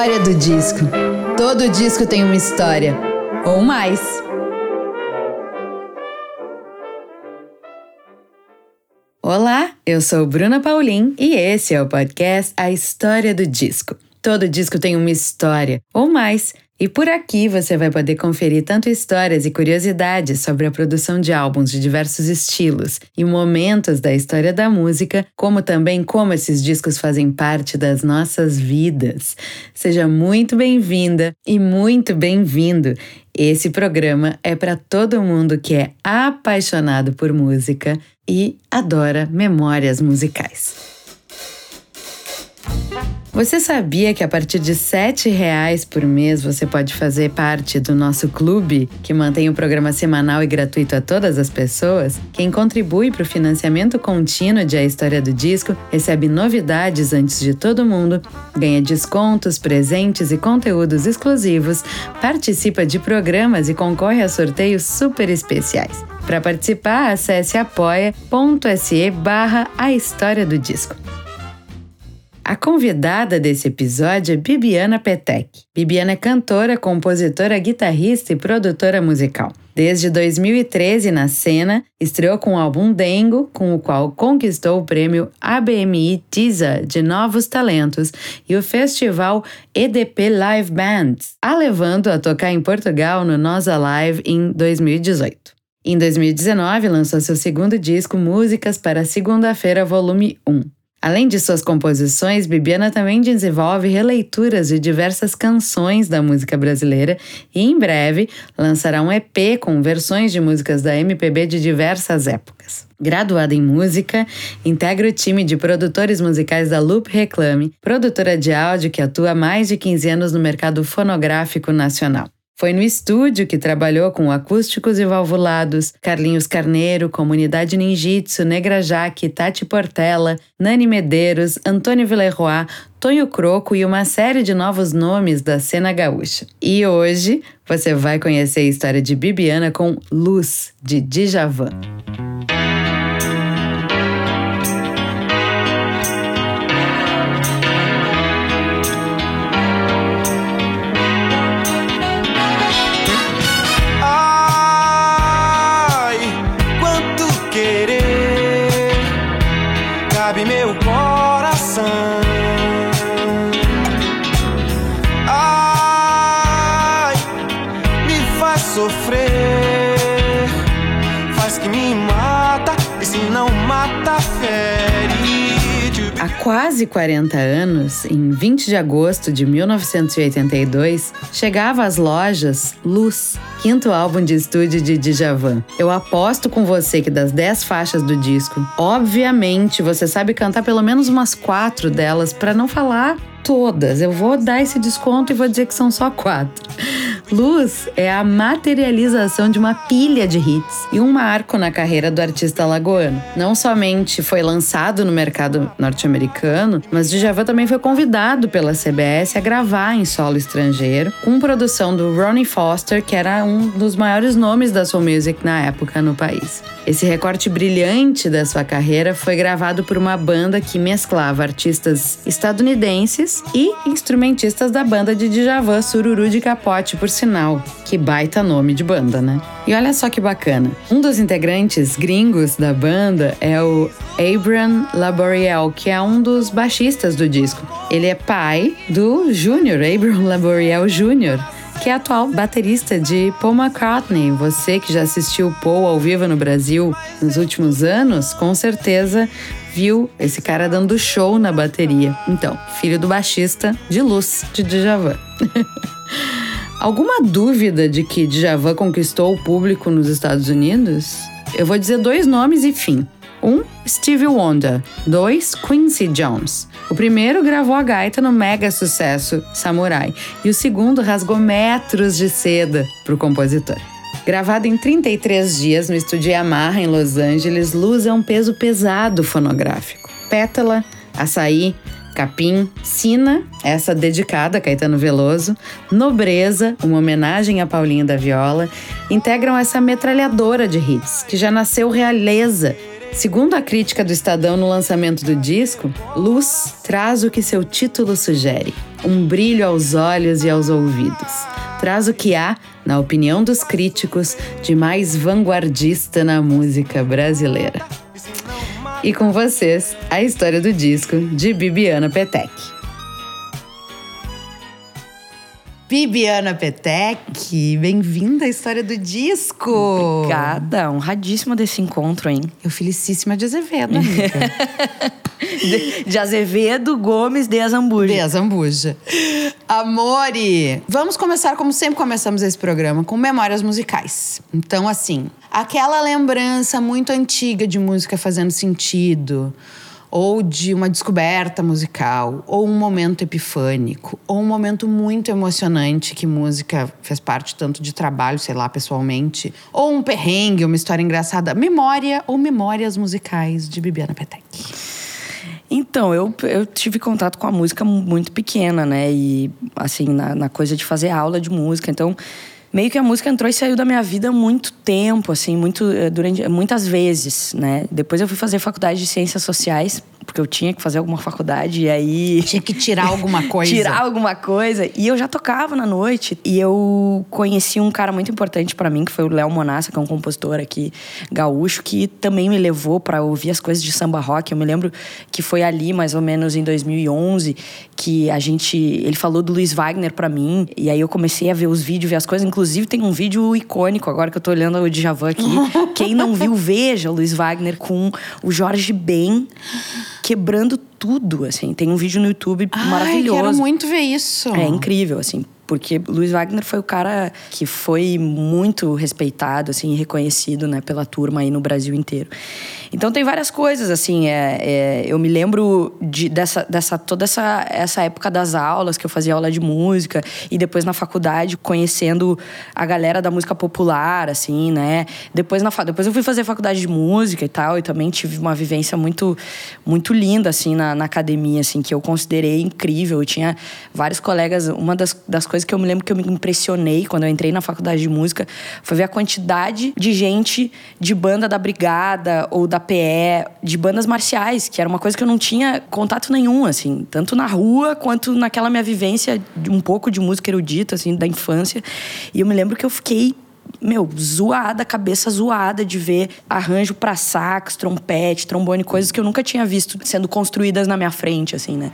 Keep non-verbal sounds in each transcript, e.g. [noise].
História do disco. Todo disco tem uma história, ou mais. Olá, eu sou Bruna Paulin e esse é o podcast A História do Disco. Todo disco tem uma história, ou mais. E por aqui você vai poder conferir tanto histórias e curiosidades sobre a produção de álbuns de diversos estilos e momentos da história da música, como também como esses discos fazem parte das nossas vidas. Seja muito bem-vinda e muito bem-vindo. Esse programa é para todo mundo que é apaixonado por música e adora memórias musicais. Você sabia que a partir de R$ reais por mês você pode fazer parte do nosso clube, que mantém o programa semanal e gratuito a todas as pessoas? Quem contribui para o financiamento contínuo de A História do Disco recebe novidades antes de todo mundo, ganha descontos, presentes e conteúdos exclusivos, participa de programas e concorre a sorteios super especiais. Para participar, acesse apoia.se barra A História do Disco. A convidada desse episódio é Bibiana Petek. Bibiana é cantora, compositora, guitarrista e produtora musical. Desde 2013, na cena, estreou com o álbum Dengo, com o qual conquistou o prêmio ABMI TISA de Novos Talentos e o festival EDP Live Bands, a levando a tocar em Portugal no Nós Alive em 2018. Em 2019, lançou seu segundo disco Músicas para Segunda-feira, volume 1. Além de suas composições, Bibiana também desenvolve releituras de diversas canções da música brasileira e, em breve, lançará um EP com versões de músicas da MPB de diversas épocas. Graduada em música, integra o time de produtores musicais da Loop Reclame, produtora de áudio que atua há mais de 15 anos no mercado fonográfico nacional. Foi no estúdio que trabalhou com acústicos e valvulados, Carlinhos Carneiro, Comunidade Ninjitsu, Negra Jaque, Tati Portela, Nani Medeiros, Antônio Villeroy, Tonho Croco e uma série de novos nomes da cena gaúcha. E hoje você vai conhecer a história de Bibiana com Luz, de Djavan. Quase 40 anos, em 20 de agosto de 1982, chegava às lojas Luz, quinto álbum de estúdio de Djavan. Eu aposto com você que das 10 faixas do disco, obviamente você sabe cantar pelo menos umas quatro delas, para não falar todas. Eu vou dar esse desconto e vou dizer que são só quatro. Luz é a materialização de uma pilha de hits e um marco na carreira do artista lagoano. Não somente foi lançado no mercado norte-americano, mas Djavan também foi convidado pela CBS a gravar em solo estrangeiro, com produção do Ronnie Foster, que era um dos maiores nomes da soul music na época no país. Esse recorte brilhante da sua carreira foi gravado por uma banda que mesclava artistas estadunidenses e instrumentistas da banda de Djavan Sururu de Capote, por sinal. Que baita nome de banda, né? E olha só que bacana. Um dos integrantes gringos da banda é o Abram Laboriel, que é um dos baixistas do disco. Ele é pai do Júnior, Abram Laboriel Jr., que é atual baterista de Paul McCartney. Você que já assistiu Paul ao vivo no Brasil nos últimos anos, com certeza viu esse cara dando show na bateria. Então, filho do baixista de luz de Djavan. [laughs] Alguma dúvida de que Djavan conquistou o público nos Estados Unidos? Eu vou dizer dois nomes e fim. Um, Stevie Wonder. Dois, Quincy Jones. O primeiro gravou a gaita no mega sucesso Samurai e o segundo rasgou metros de seda para o compositor. Gravado em 33 dias no estúdio Yamaha em Los Angeles, Luz é um peso pesado fonográfico. Pétala, Açaí, Capim, Sina, essa dedicada a Caetano Veloso, Nobreza, uma homenagem a Paulinho da Viola, integram essa metralhadora de hits, que já nasceu realeza Segundo a crítica do Estadão no lançamento do disco, Luz traz o que seu título sugere: um brilho aos olhos e aos ouvidos. Traz o que há, na opinião dos críticos, de mais vanguardista na música brasileira. E com vocês, a história do disco de Bibiana Petec. Bibiana Petec, bem-vinda à história do disco. Obrigada, honradíssima desse encontro, hein? Eu felicíssima de Azevedo, amiga. [laughs] de, de, Azevedo Gomes de Azambuja. De Azambuja. Amore, vamos começar como sempre começamos esse programa, com memórias musicais. Então, assim, aquela lembrança muito antiga de música fazendo sentido ou de uma descoberta musical, ou um momento epifânico, ou um momento muito emocionante que música fez parte tanto de trabalho, sei lá, pessoalmente, ou um perrengue, uma história engraçada, memória ou memórias musicais de Bibiana Petec. Então, eu, eu tive contato com a música muito pequena, né? E, assim, na, na coisa de fazer aula de música. Então, meio que a música entrou e saiu da minha vida muito tempo, assim, muito, eh, durante, muitas vezes, né? Depois eu fui fazer faculdade de Ciências Sociais porque eu tinha que fazer alguma faculdade e aí. [laughs] Tinha que tirar alguma [laughs] coisa. tirar alguma coisa. E eu já tocava na noite. E eu conheci um cara muito importante para mim, que foi o Léo Monassa, que é um compositor aqui gaúcho, que também me levou para ouvir as coisas de samba rock. Eu me lembro que foi ali, mais ou menos em 2011, que a gente. Ele falou do Luiz Wagner para mim. E aí eu comecei a ver os vídeos, ver as coisas. Inclusive tem um vídeo icônico agora que eu tô olhando o Djavan aqui. [laughs] Quem não viu, veja o Luiz Wagner com o Jorge Ben quebrando tudo, assim. Tem um vídeo no YouTube Ai, maravilhoso. Quero muito ver isso. É incrível, assim porque Luiz Wagner foi o cara que foi muito respeitado, assim, reconhecido, né, pela turma aí no Brasil inteiro. Então tem várias coisas, assim, é, é, eu me lembro de, dessa, dessa toda essa, essa época das aulas, que eu fazia aula de música, e depois na faculdade, conhecendo a galera da música popular, assim, né, depois, na, depois eu fui fazer faculdade de música e tal, e também tive uma vivência muito, muito linda, assim, na, na academia, assim, que eu considerei incrível, eu tinha vários colegas, uma das, das coisas coisa que eu me lembro que eu me impressionei quando eu entrei na faculdade de música foi ver a quantidade de gente de banda da Brigada ou da PE, de bandas marciais, que era uma coisa que eu não tinha contato nenhum, assim, tanto na rua quanto naquela minha vivência de um pouco de música erudita, assim, da infância. E eu me lembro que eu fiquei meu, zoada, cabeça zoada de ver arranjo para sax, trompete, trombone, coisas que eu nunca tinha visto sendo construídas na minha frente, assim, né?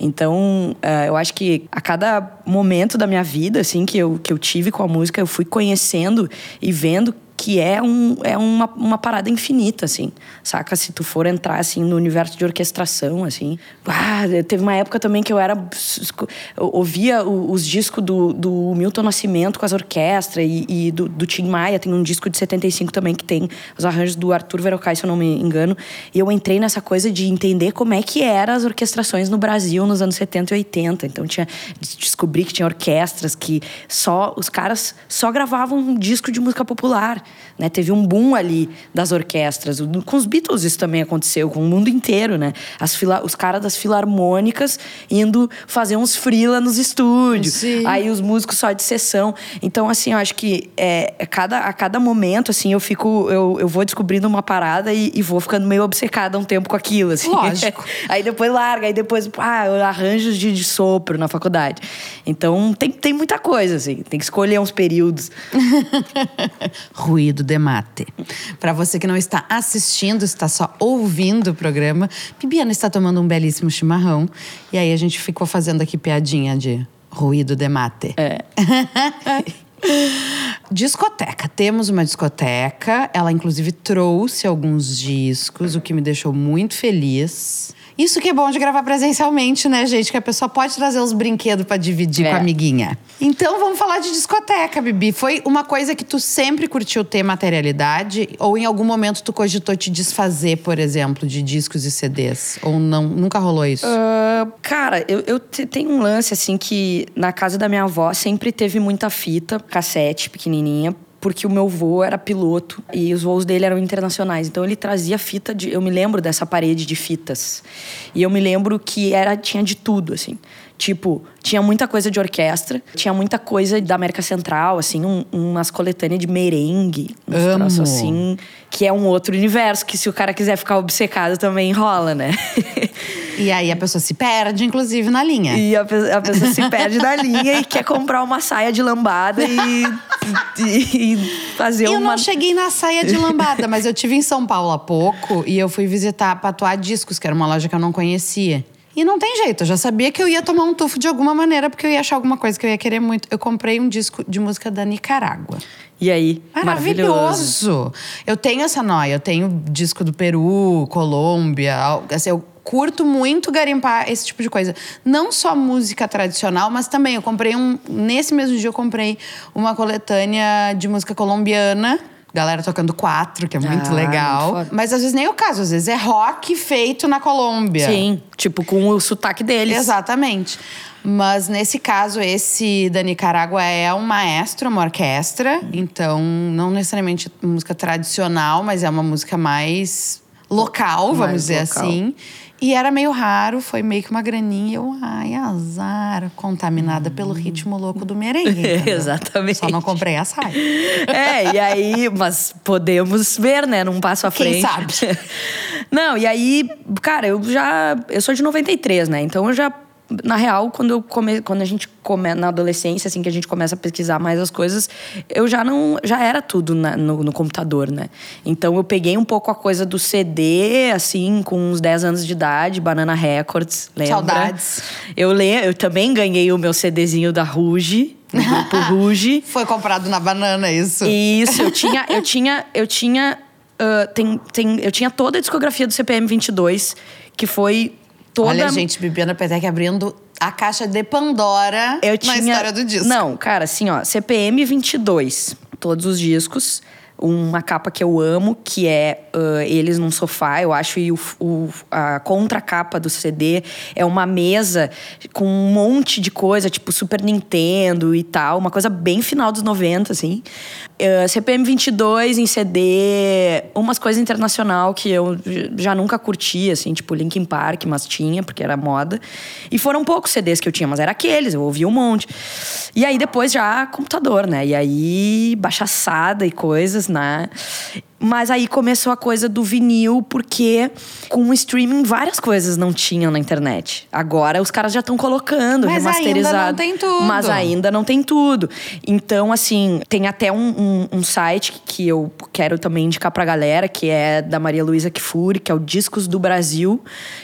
Então, uh, eu acho que a cada momento da minha vida, assim, que eu, que eu tive com a música, eu fui conhecendo e vendo que é, um, é uma, uma parada infinita, assim, saca? Se tu for entrar, assim, no universo de orquestração, assim. Ah, teve uma época também que eu era... Eu ouvia os discos do, do Milton Nascimento com as orquestras e, e do, do, Tim Maia. Tem um disco de 75 também que tem os arranjos do Arthur Verocai, se eu não me engano. E eu entrei nessa coisa de entender como é que eram as orquestrações no Brasil nos anos 70 e 80. Então, tinha... Descobri que tinha orquestras que só... Os caras só gravavam um disco de música popular. Né? Teve um boom ali das orquestras. Com os Beatles isso também aconteceu, com o mundo inteiro, né? As fila, os caras das filarmônicas indo fazer uns freela nos estúdios. Sim. Aí os músicos só de sessão. Então, assim, eu acho que é, a, cada, a cada momento, assim, eu fico... Eu, eu vou descobrindo uma parada e, e vou ficando meio obcecada um tempo com aquilo, assim. Lógico. [laughs] aí depois larga, aí depois, ah, arranjos de, de sopro na faculdade. Então, tem, tem muita coisa, assim. Tem que escolher uns períodos. [laughs] ruído de mate. Para você que não está assistindo, está só ouvindo o programa, Bibiana está tomando um belíssimo chimarrão. E aí a gente ficou fazendo aqui piadinha de ruído de mate. É. [laughs] discoteca. Temos uma discoteca. Ela, inclusive, trouxe alguns discos, o que me deixou muito feliz. Isso que é bom de gravar presencialmente, né, gente? Que a pessoa pode trazer os brinquedos para dividir é. com a amiguinha. Então vamos falar de discoteca, Bibi. Foi uma coisa que tu sempre curtiu ter materialidade? Ou em algum momento tu cogitou te desfazer, por exemplo, de discos e CDs? Ou não? Nunca rolou isso? Uh, cara, eu, eu tenho um lance assim que na casa da minha avó sempre teve muita fita, cassete pequenininha porque o meu voo era piloto e os voos dele eram internacionais. Então ele trazia fita de, eu me lembro dessa parede de fitas. E eu me lembro que era tinha de tudo assim. Tipo, tinha muita coisa de orquestra, tinha muita coisa da América Central, assim, um, umas coletâneas de merengue, uns Amo. troços assim, que é um outro universo, que se o cara quiser ficar obcecado também rola, né? E aí a pessoa se perde, inclusive, na linha. E a, pe- a pessoa se perde na linha e quer comprar uma saia de lambada e, e, e fazer Eu uma. não cheguei na saia de lambada, mas eu tive em São Paulo há pouco e eu fui visitar a Patuá Discos, que era uma loja que eu não conhecia. E não tem jeito, eu já sabia que eu ia tomar um tufo de alguma maneira, porque eu ia achar alguma coisa que eu ia querer muito. Eu comprei um disco de música da Nicarágua. E aí? Maravilhoso. Eu tenho essa noia, eu tenho disco do Peru, Colômbia, assim, eu curto muito garimpar esse tipo de coisa. Não só música tradicional, mas também eu comprei um, nesse mesmo dia eu comprei uma coletânea de música colombiana. Galera tocando quatro, que é muito Ah, legal. muito mas às vezes nem é o caso, às vezes é rock feito na Colômbia. Sim, tipo, com o sotaque deles. Exatamente. Mas nesse caso, esse da Nicarágua é um maestro, uma orquestra. Então, não necessariamente música tradicional, mas é uma música mais local, vamos Mais dizer local. assim. E era meio raro, foi meio que uma graninha. Eu, ai, azar, contaminada pelo ritmo louco do merengue. [laughs] Exatamente. Só não comprei a saia. [laughs] É, e aí, mas podemos ver, né, num passo à Quem frente. sabe? [laughs] Não, e aí, cara, eu já. Eu sou de 93, né? Então eu já. Na real, quando, eu come, quando a gente come, na adolescência, assim, que a gente começa a pesquisar mais as coisas, eu já não. Já era tudo na- no, no computador, né? Então eu peguei um pouco a coisa do CD, assim, com uns 10 anos de idade, Banana Records, lembra? Saudades. Eu, le, eu também ganhei o meu CDzinho da Ruge, do grupo [laughs] Ruge. Foi comprado na banana, isso. Isso, eu tinha, eu tinha, eu tinha, ah, tem, tem, eu tinha toda a discografia do CPM 22, que foi toda Olha a gente, Bibiana Petec abrindo a caixa de Pandora eu na tinha, história do disco. Não, cara, assim, ó, CPM 22, todos os discos, uma capa que eu amo, que é ah, eles num sofá, eu acho, e o, o- a contracapa do CD é uma mesa com um monte de coisa, tipo Super Nintendo e tal, uma coisa bem final dos 90, assim. Ah, CPM 22 em CD, umas coisas internacional que eu já nunca curti, assim, tipo Linkin Park, mas tinha, porque era moda. E foram poucos CDs que eu tinha, mas era aqueles, eu ouvia um monte. E aí depois já computador, né? E aí baixaçada e coisas, né? Mas aí começou a coisa do vinil, porque com o streaming várias coisas não tinham na internet. Agora os caras já estão colocando, Mas ainda remasterizado. não tem tudo. Mas ainda não tem tudo. Então, assim, tem até um, um- um site que eu quero também indicar pra galera, que é da Maria Luísa Kifuri, que é o Discos do Brasil.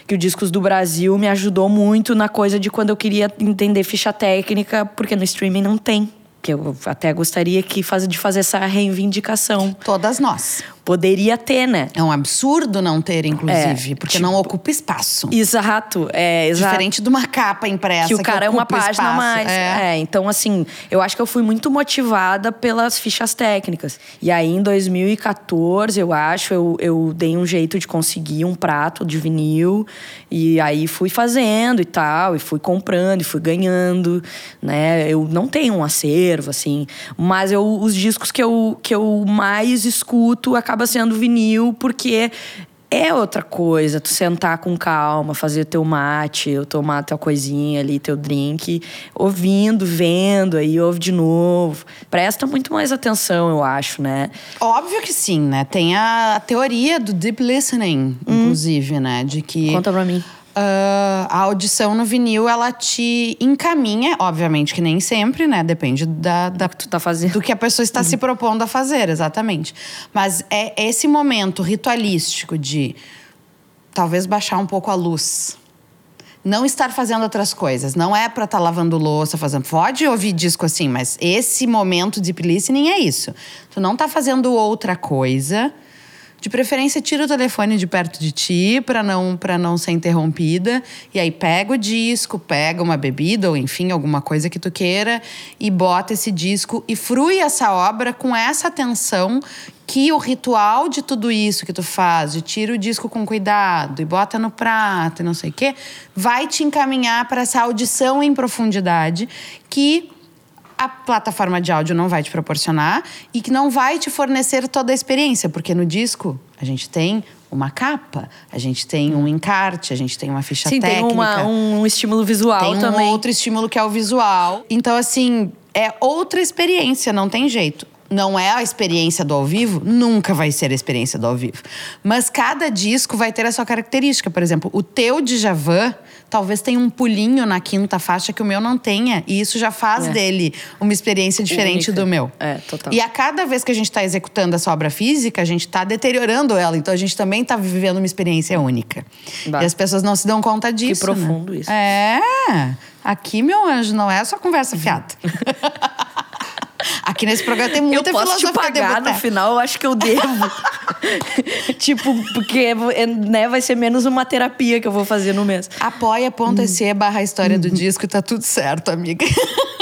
Que o Discos do Brasil me ajudou muito na coisa de quando eu queria entender ficha técnica, porque no streaming não tem. Que eu até gostaria que faz, de fazer essa reivindicação. Todas nós. Poderia ter, né? É um absurdo não ter, inclusive, É, porque tipo- não ocupa espaço. Exato, é, exato. Diferente de uma capa impressa. que o cara é uma página a espaço. mais. É. É. então assim, eu acho que eu fui muito motivada pelas fichas técnicas. E aí em 2014, eu acho, eu, eu dei um jeito de conseguir um prato de vinil e aí fui fazendo e tal, e fui comprando e fui ganhando, né? Eu não tenho um acervo assim, mas eu os discos que eu que eu mais escuto acaba sendo vinil porque é outra coisa, tu sentar com calma, fazer teu mate, eu tomar tua coisinha ali, teu drink, ouvindo, vendo, aí ouve de novo. Presta muito mais atenção, eu acho, né? Óbvio que sim, né? Tem a teoria do deep listening, inclusive, né? De que. Conta pra mim. Ah, a audição no vinil, ela te encaminha, obviamente que nem sempre, né? Depende da, da Tu tá fazendo. do que a pessoa está se propondo a fazer, exatamente. Mas é esse momento ritualístico de talvez baixar um pouco a luz. Não estar fazendo outras coisas. Não é pra estar lavando louça, fazendo. Pode ouvir disco assim, mas esse momento de listening é isso. Tu não tá fazendo outra coisa. De preferência, tira o telefone de perto de ti para não para não ser interrompida. E aí pega o disco, pega uma bebida ou enfim, alguma coisa que tu queira e bota esse disco e frui essa obra com essa atenção que o ritual de tudo isso que tu faz, de tira o disco com cuidado e bota no prato e não sei o quê, vai te encaminhar para essa audição em profundidade que a plataforma de áudio não vai te proporcionar e que não vai te fornecer toda a experiência, porque no disco a gente tem uma capa, a gente tem um encarte, a gente tem uma ficha Sim, técnica. tem uma, um estímulo visual tem um também. outro estímulo que é o visual. Então, assim, é outra experiência, não tem jeito. Não é a experiência do ao vivo, nunca vai ser a experiência do ao vivo. Mas cada disco vai ter a sua característica. Por exemplo, o teu Djavan talvez tenha um pulinho na quinta faixa que o meu não tenha. E isso já faz É. dele uma experiência diferente Única. do meu. É, total. E a cada vez que a gente está executando essa obra física, a gente está deteriorando ela. Então a gente também está vivendo uma experiência única. Bah. E as pessoas não se dão conta disso. né? profundo isso. É. Aqui, meu anjo, não é só conversa fiada. [laughs] Aqui nesse programa tem muita eu posso te filosofia de pagar no final, eu acho que eu devo. [laughs] tipo, porque né, vai ser menos uma terapia que eu vou fazer no mês. Apoia.se barra história do disco e tá tudo certo, amiga. [laughs]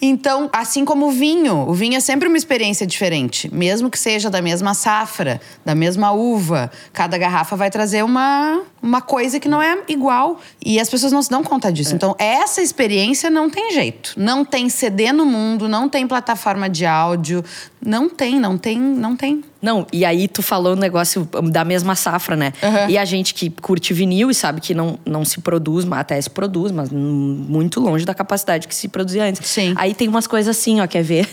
Então, assim como o vinho, o vinho é sempre uma experiência diferente, mesmo que seja da mesma safra, da mesma uva. Cada garrafa vai trazer uma, uma coisa que não é igual. E as pessoas não se dão conta disso. Então, essa experiência não tem jeito. Não tem CD no mundo, não tem plataforma de áudio, não tem, não tem, não tem. Não, e aí tu falou o negócio da mesma safra, né? Uhum. E a gente que curte vinil e sabe que não, não se produz, mas até se produz, mas hum, muito longe da capacidade que se produzia antes. Sim. Aí tem umas coisas assim, ó, quer ver?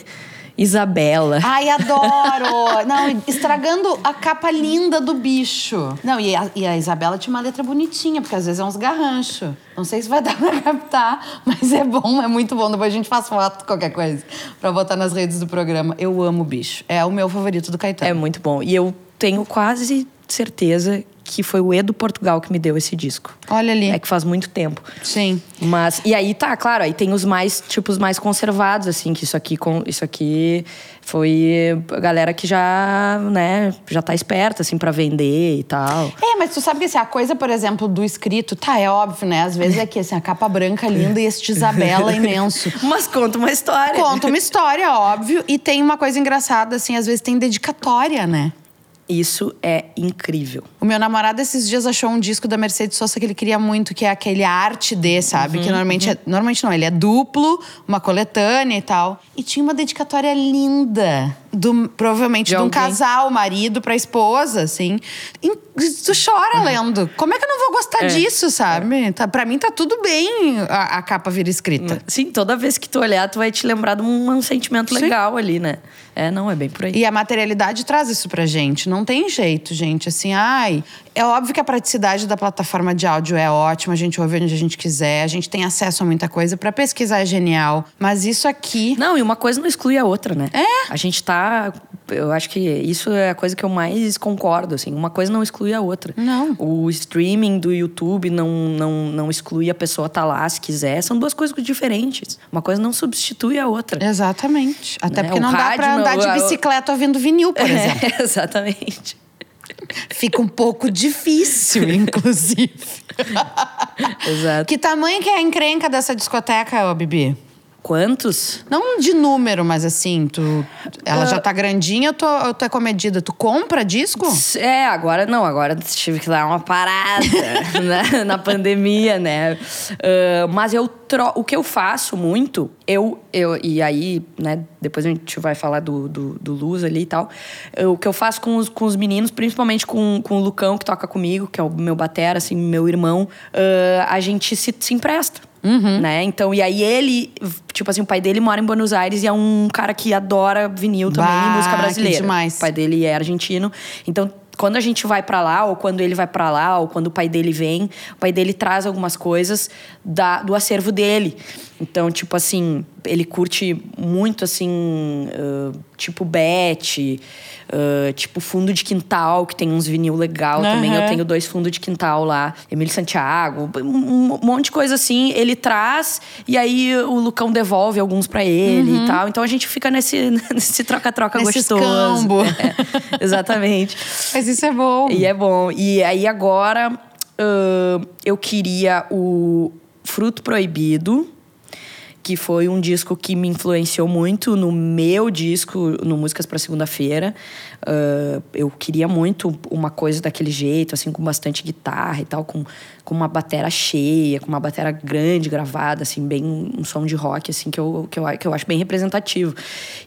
Isabela. Ai, adoro! [laughs] Não, estragando a capa linda do bicho. Não, e a, e a Isabela tinha uma letra bonitinha, porque às vezes é uns garranchos. Não sei se vai [laughs] dar pra captar, mas é bom, é muito bom. Depois a gente faz foto, qualquer coisa, pra botar nas redes do programa. Eu amo o bicho. É o meu favorito do Caetano. É muito bom. E eu tenho quase certeza que foi o Edo Portugal que me deu esse disco. Olha ali. É que faz muito tempo. Sim. Mas e aí tá, claro, aí tem os mais tipos mais conservados assim, que isso aqui com isso aqui foi a galera que já, né, já tá esperta assim para vender e tal. É, mas tu sabe que assim, a coisa, por exemplo, do escrito, tá, é óbvio, né? Às vezes é que assim, a capa branca linda e este Isabela [laughs] imenso. Mas conta uma história. Conta uma história, óbvio, e tem uma coisa engraçada, assim, às vezes tem dedicatória, né? Isso é incrível. O meu namorado esses dias achou um disco da Mercedes Sosa que ele queria muito, que é aquele Arte D, sabe? Uhum, que normalmente é. Normalmente não, ele é duplo, uma coletânea e tal. E tinha uma dedicatória linda. Do, provavelmente De de, um casal, marido pra esposa, assim. E tu chora lendo. Como é que eu não vou gostar É, disso, sabe? Tá, pra mim tá tudo bem a, a capa vir escrita. Sim, toda vez que tu olhar, tu vai te lembrar de um, um sentimento Sim. legal ali, né? É, não, é bem por aí. E a materialidade traz isso pra gente. Não tem jeito, gente. Assim, ai. É óbvio que a praticidade da plataforma de áudio é ótima, a gente ouve onde a gente quiser, a gente tem acesso a muita coisa. Pra pesquisar é genial. Mas isso aqui. Não, e uma coisa não exclui a outra, né? É. A gente tá. Eu acho que isso é a coisa que eu mais concordo, assim. Uma coisa não exclui a outra. Não. O streaming do YouTube não, não, não exclui a pessoa estar lá se quiser. São duas coisas diferentes. Uma coisa não substitui a outra. Exatamente. Até Né? porque O não dá rádio, pra andar de bicicleta ouvindo vinil, por [laughs] exemplo. É, exatamente. Fica um pouco difícil, [laughs] inclusive. Exato. que tamanho que é a encrenca dessa discoteca, ô Bibi? Quantos? Não de número, mas assim, tu. Ela já tá grandinha ou tu, ou tu é comedida? Tu compra disco? É, agora não, agora tive que dar uma parada [laughs] né, na pandemia, né? Ah, mas eu tro o que eu faço muito, eu, eu e aí, né, depois a gente vai falar do, do, do Luz ali e tal. Eu- o que eu faço com os, com os meninos, principalmente com, com o Lucão, que toca comigo, que é o meu batera, assim, meu irmão, ah, a gente se, se empresta. Né? Então, e aí ele, tipo assim, o pai dele mora em Buenos Aires e é um cara que adora vinil também Bah, e música brasileira. demais. O pai dele é argentino. Então, quando a gente vai pra lá, ou quando ele vai pra lá, ou quando o pai dele vem, o pai dele traz algumas coisas da, do acervo dele. Então, tipo assim, ele curte muito, assim, ah, tipo Beth, ah, tipo Fundo de Quintal, que tem uns vinil legal também. Eu tenho dois fundos de quintal lá. Emílio Santiago, um, monte de coisa assim. Ele traz e aí o Lucão devolve alguns pra ele e tal. Então a gente fica nesse [laughs] nesse troca-troca Nesse gostoso. escambo. [laughs] É, exatamente. Mas isso é bom. E é bom. E aí agora ahn, eu queria o Fruto Proibido que foi um disco que me influenciou muito no meu disco, no Músicas para Segunda-feira. Uh, eu queria muito uma coisa daquele jeito, assim, com bastante guitarra e tal, com, com uma batera cheia, com uma batera grande gravada, assim, bem um som de rock, assim, que eu, que eu, que eu acho bem representativo.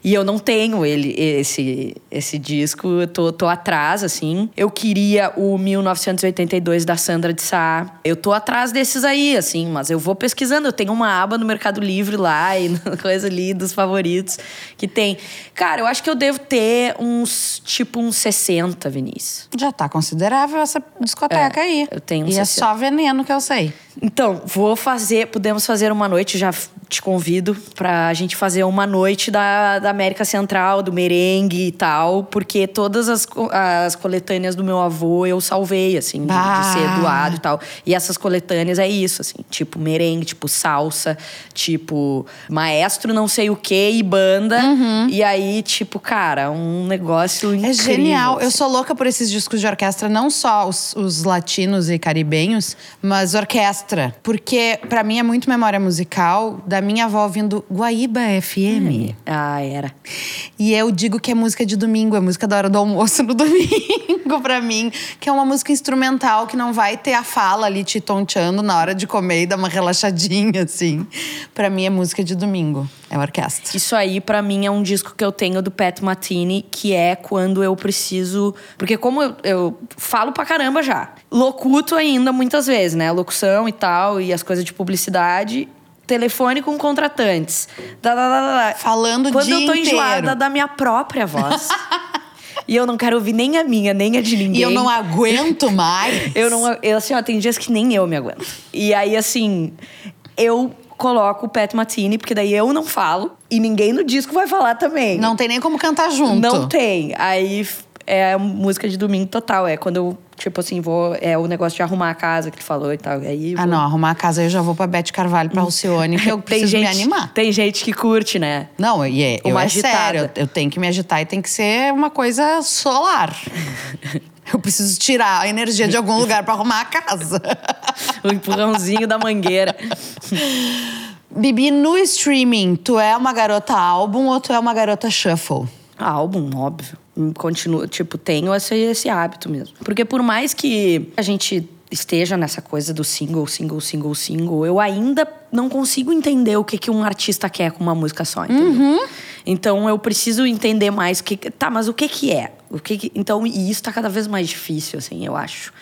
E eu não tenho ele, esse, esse disco, eu tô, tô atrás, assim. Eu queria o 1982 da Sandra de Sá. Eu tô atrás desses aí, assim, mas eu vou pesquisando. Eu tenho uma aba no Mercado Livre lá e [laughs] coisa ali dos favoritos que tem. Cara, eu acho que eu devo ter uns tipo uns 60, Vinícius. Já tá considerável essa discoteca é, aí. Eu tenho uns E 60. é só veneno que eu sei. Então, vou fazer, podemos fazer uma noite, já te convido pra gente fazer uma noite da, da América Central, do merengue e tal, porque todas as, as coletâneas do meu avô eu salvei, assim, de, de, ser doado e tal. E essas coletâneas é isso, assim, tipo merengue, tipo salsa, tipo maestro não sei o que e banda. Uhum. E aí, tipo, cara, um negócio incrível. É genial. assim. Eu sou louca por esses discos de orquestra, não só os, os latinos e caribenhos, mas orquestra. Porque para mim é muito memória musical da minha avó ouvindo Guaíba FM. Ah, era. E eu digo que é música de domingo, é música da hora do almoço no [laughs] domingo pra mim, que é uma música instrumental que não vai ter a fala ali te tonteando na hora de comer e dar uma relaxadinha assim. Pra mim é música de domingo, é orquestra. Isso aí, pra mim, é um disco que eu tenho do Pat Matini, que é quando eu preciso. Porque, como eu, eu falo pra caramba já, locuto ainda muitas vezes, né? Locução e tal, e as coisas de publicidade. Telefone com contratantes. Da, da, da. Falando Quando eu tô inteiro. enjoada da minha própria voz. e eu não quero ouvir nem a minha, nem a de ninguém. E eu não aguento mais. Eu não. Eu, assim, ó, tem dias que nem eu me aguento. E aí, assim, eu coloco o Pat Matini, porque daí eu não falo e ninguém no disco vai falar também. Não tem nem como cantar junto. Não tem. Aí é música de domingo total. É quando eu, tipo assim, vou. É o negócio de arrumar a casa que tu falou e tal. Aí Ah, vou- não, arrumar a casa eu já vou pra Beth Carvalho, pra Alcione, que eu [laughs] preciso gente, me animar. Tem gente que curte, né? Não, e é, eu Uma é sério, eu, eu tenho que me agitar e tem que ser uma coisa solar. [laughs] Eu preciso tirar a energia de algum lugar pra arrumar a casa. [laughs] O empurrãozinho da mangueira. Bibi, no streaming, tu é uma garota álbum ou tu é uma garota shuffle? Álbum, óbvio. Continuo, tipo, tenho esse, esse hábito mesmo. Porque por mais que a gente esteja nessa coisa do single, single, single, single, eu ainda não consigo entender o que, que um artista quer com uma música só, entendeu? Então eu preciso entender mais o que. Tá, mas o que que é? O que, que então e isso tá cada vez mais difícil, assim, eu acho.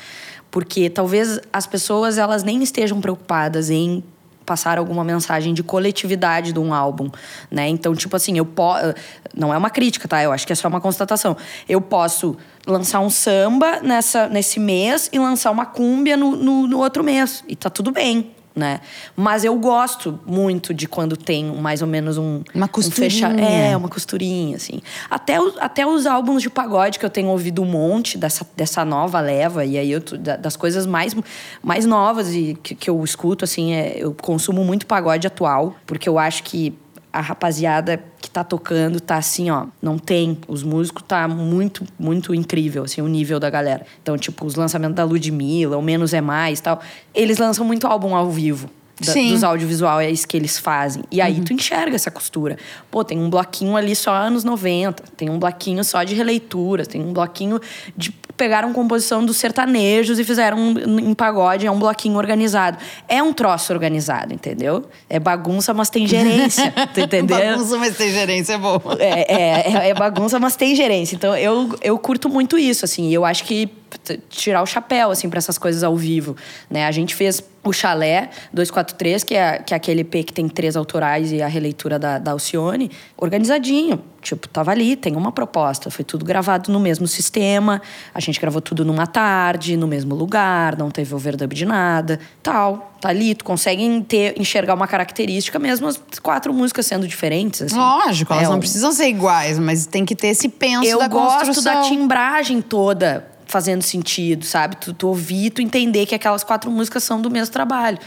Porque talvez as pessoas elas nem estejam preocupadas em passar alguma mensagem de coletividade de um álbum, né? Então, tipo assim, eu posso... Não é uma crítica, tá? Eu acho que é só uma constatação. Eu posso lançar um samba nessa, nesse mês e lançar uma cúmbia no, no, no outro mês. E tá tudo bem, né? Mas eu gosto muito de quando tem mais ou menos um... Uma um costurinha. é, uma costurinha, assim. Até, os- até os álbuns de pagode que eu tenho ouvido um monte dessa, dessa nova leva, e aí eu, das coisas mais, mais novas e que, que eu escuto, assim, é, eu consumo muito pagode atual, porque eu acho que a rapaziada que tá tocando tá assim, ó, não tem. Os músicos tá muito, muito incrível, assim, o nível da galera. Então, tipo, os lançamentos da Ludmilla, o Menos é Mais tal, eles lançam muito álbum ao vivo. Da- dos audiovisuais que eles fazem. E aí tu enxerga essa costura. Pô, tem um bloquinho ali só anos 90, tem um bloquinho só de releituras, tem um bloquinho de pegaram composição dos sertanejos e fizeram um, em pagode, é um bloquinho organizado. É um troço organizado, entendeu? É bagunça, mas tem gerência, [laughs] entendeu? Bagunça, mas tem gerência é boa. É, é, é- é bagunça, mas tem gerência. Então eu, eu curto muito isso, assim. E eu acho que tirar o chapéu, assim, para essas coisas ao vivo. Né? A gente fez o Chalé 243, que é, que é aquele EP que tem três autorais e a releitura da, da Alcione, organizadinho. Tipo, tava ali, tem uma proposta. Foi tudo gravado no mesmo sistema. A gente gravou tudo numa tarde, no mesmo lugar, não teve overdub de nada. Tal. Tá ali, tu consegue ter, enxergar uma característica, mesmo as quatro músicas sendo diferentes. assim. Lógico, elas É não um- precisam ser iguais, mas tem que ter esse penso eu da gosto construção. da timbragem toda fazendo sentido, sabe? Tu, tu ouvir, tu entender que aquelas quatro músicas são do mesmo trabalho.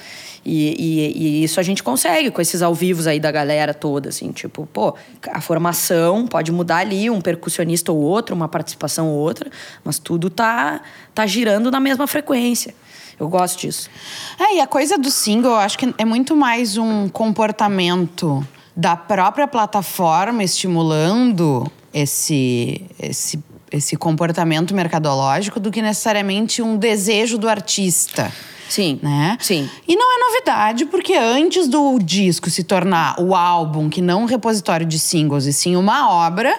E, e- e isso a gente consegue com esses ao vivos aí da galera toda, assim, tipo, pô, a formação pode mudar ali, um percussionista ou outro, uma participação ou outra, mas tudo tá, tá girando na mesma frequência. Eu gosto disso. É, e a coisa do single, eu acho que é muito mais um comportamento da própria plataforma estimulando esse, esse, esse comportamento mercadológico do que necessariamente um desejo do artista. Sim. Né? Sim. E não é novidade, porque antes do disco se tornar o álbum, que não um repositório de singles, e sim uma obra,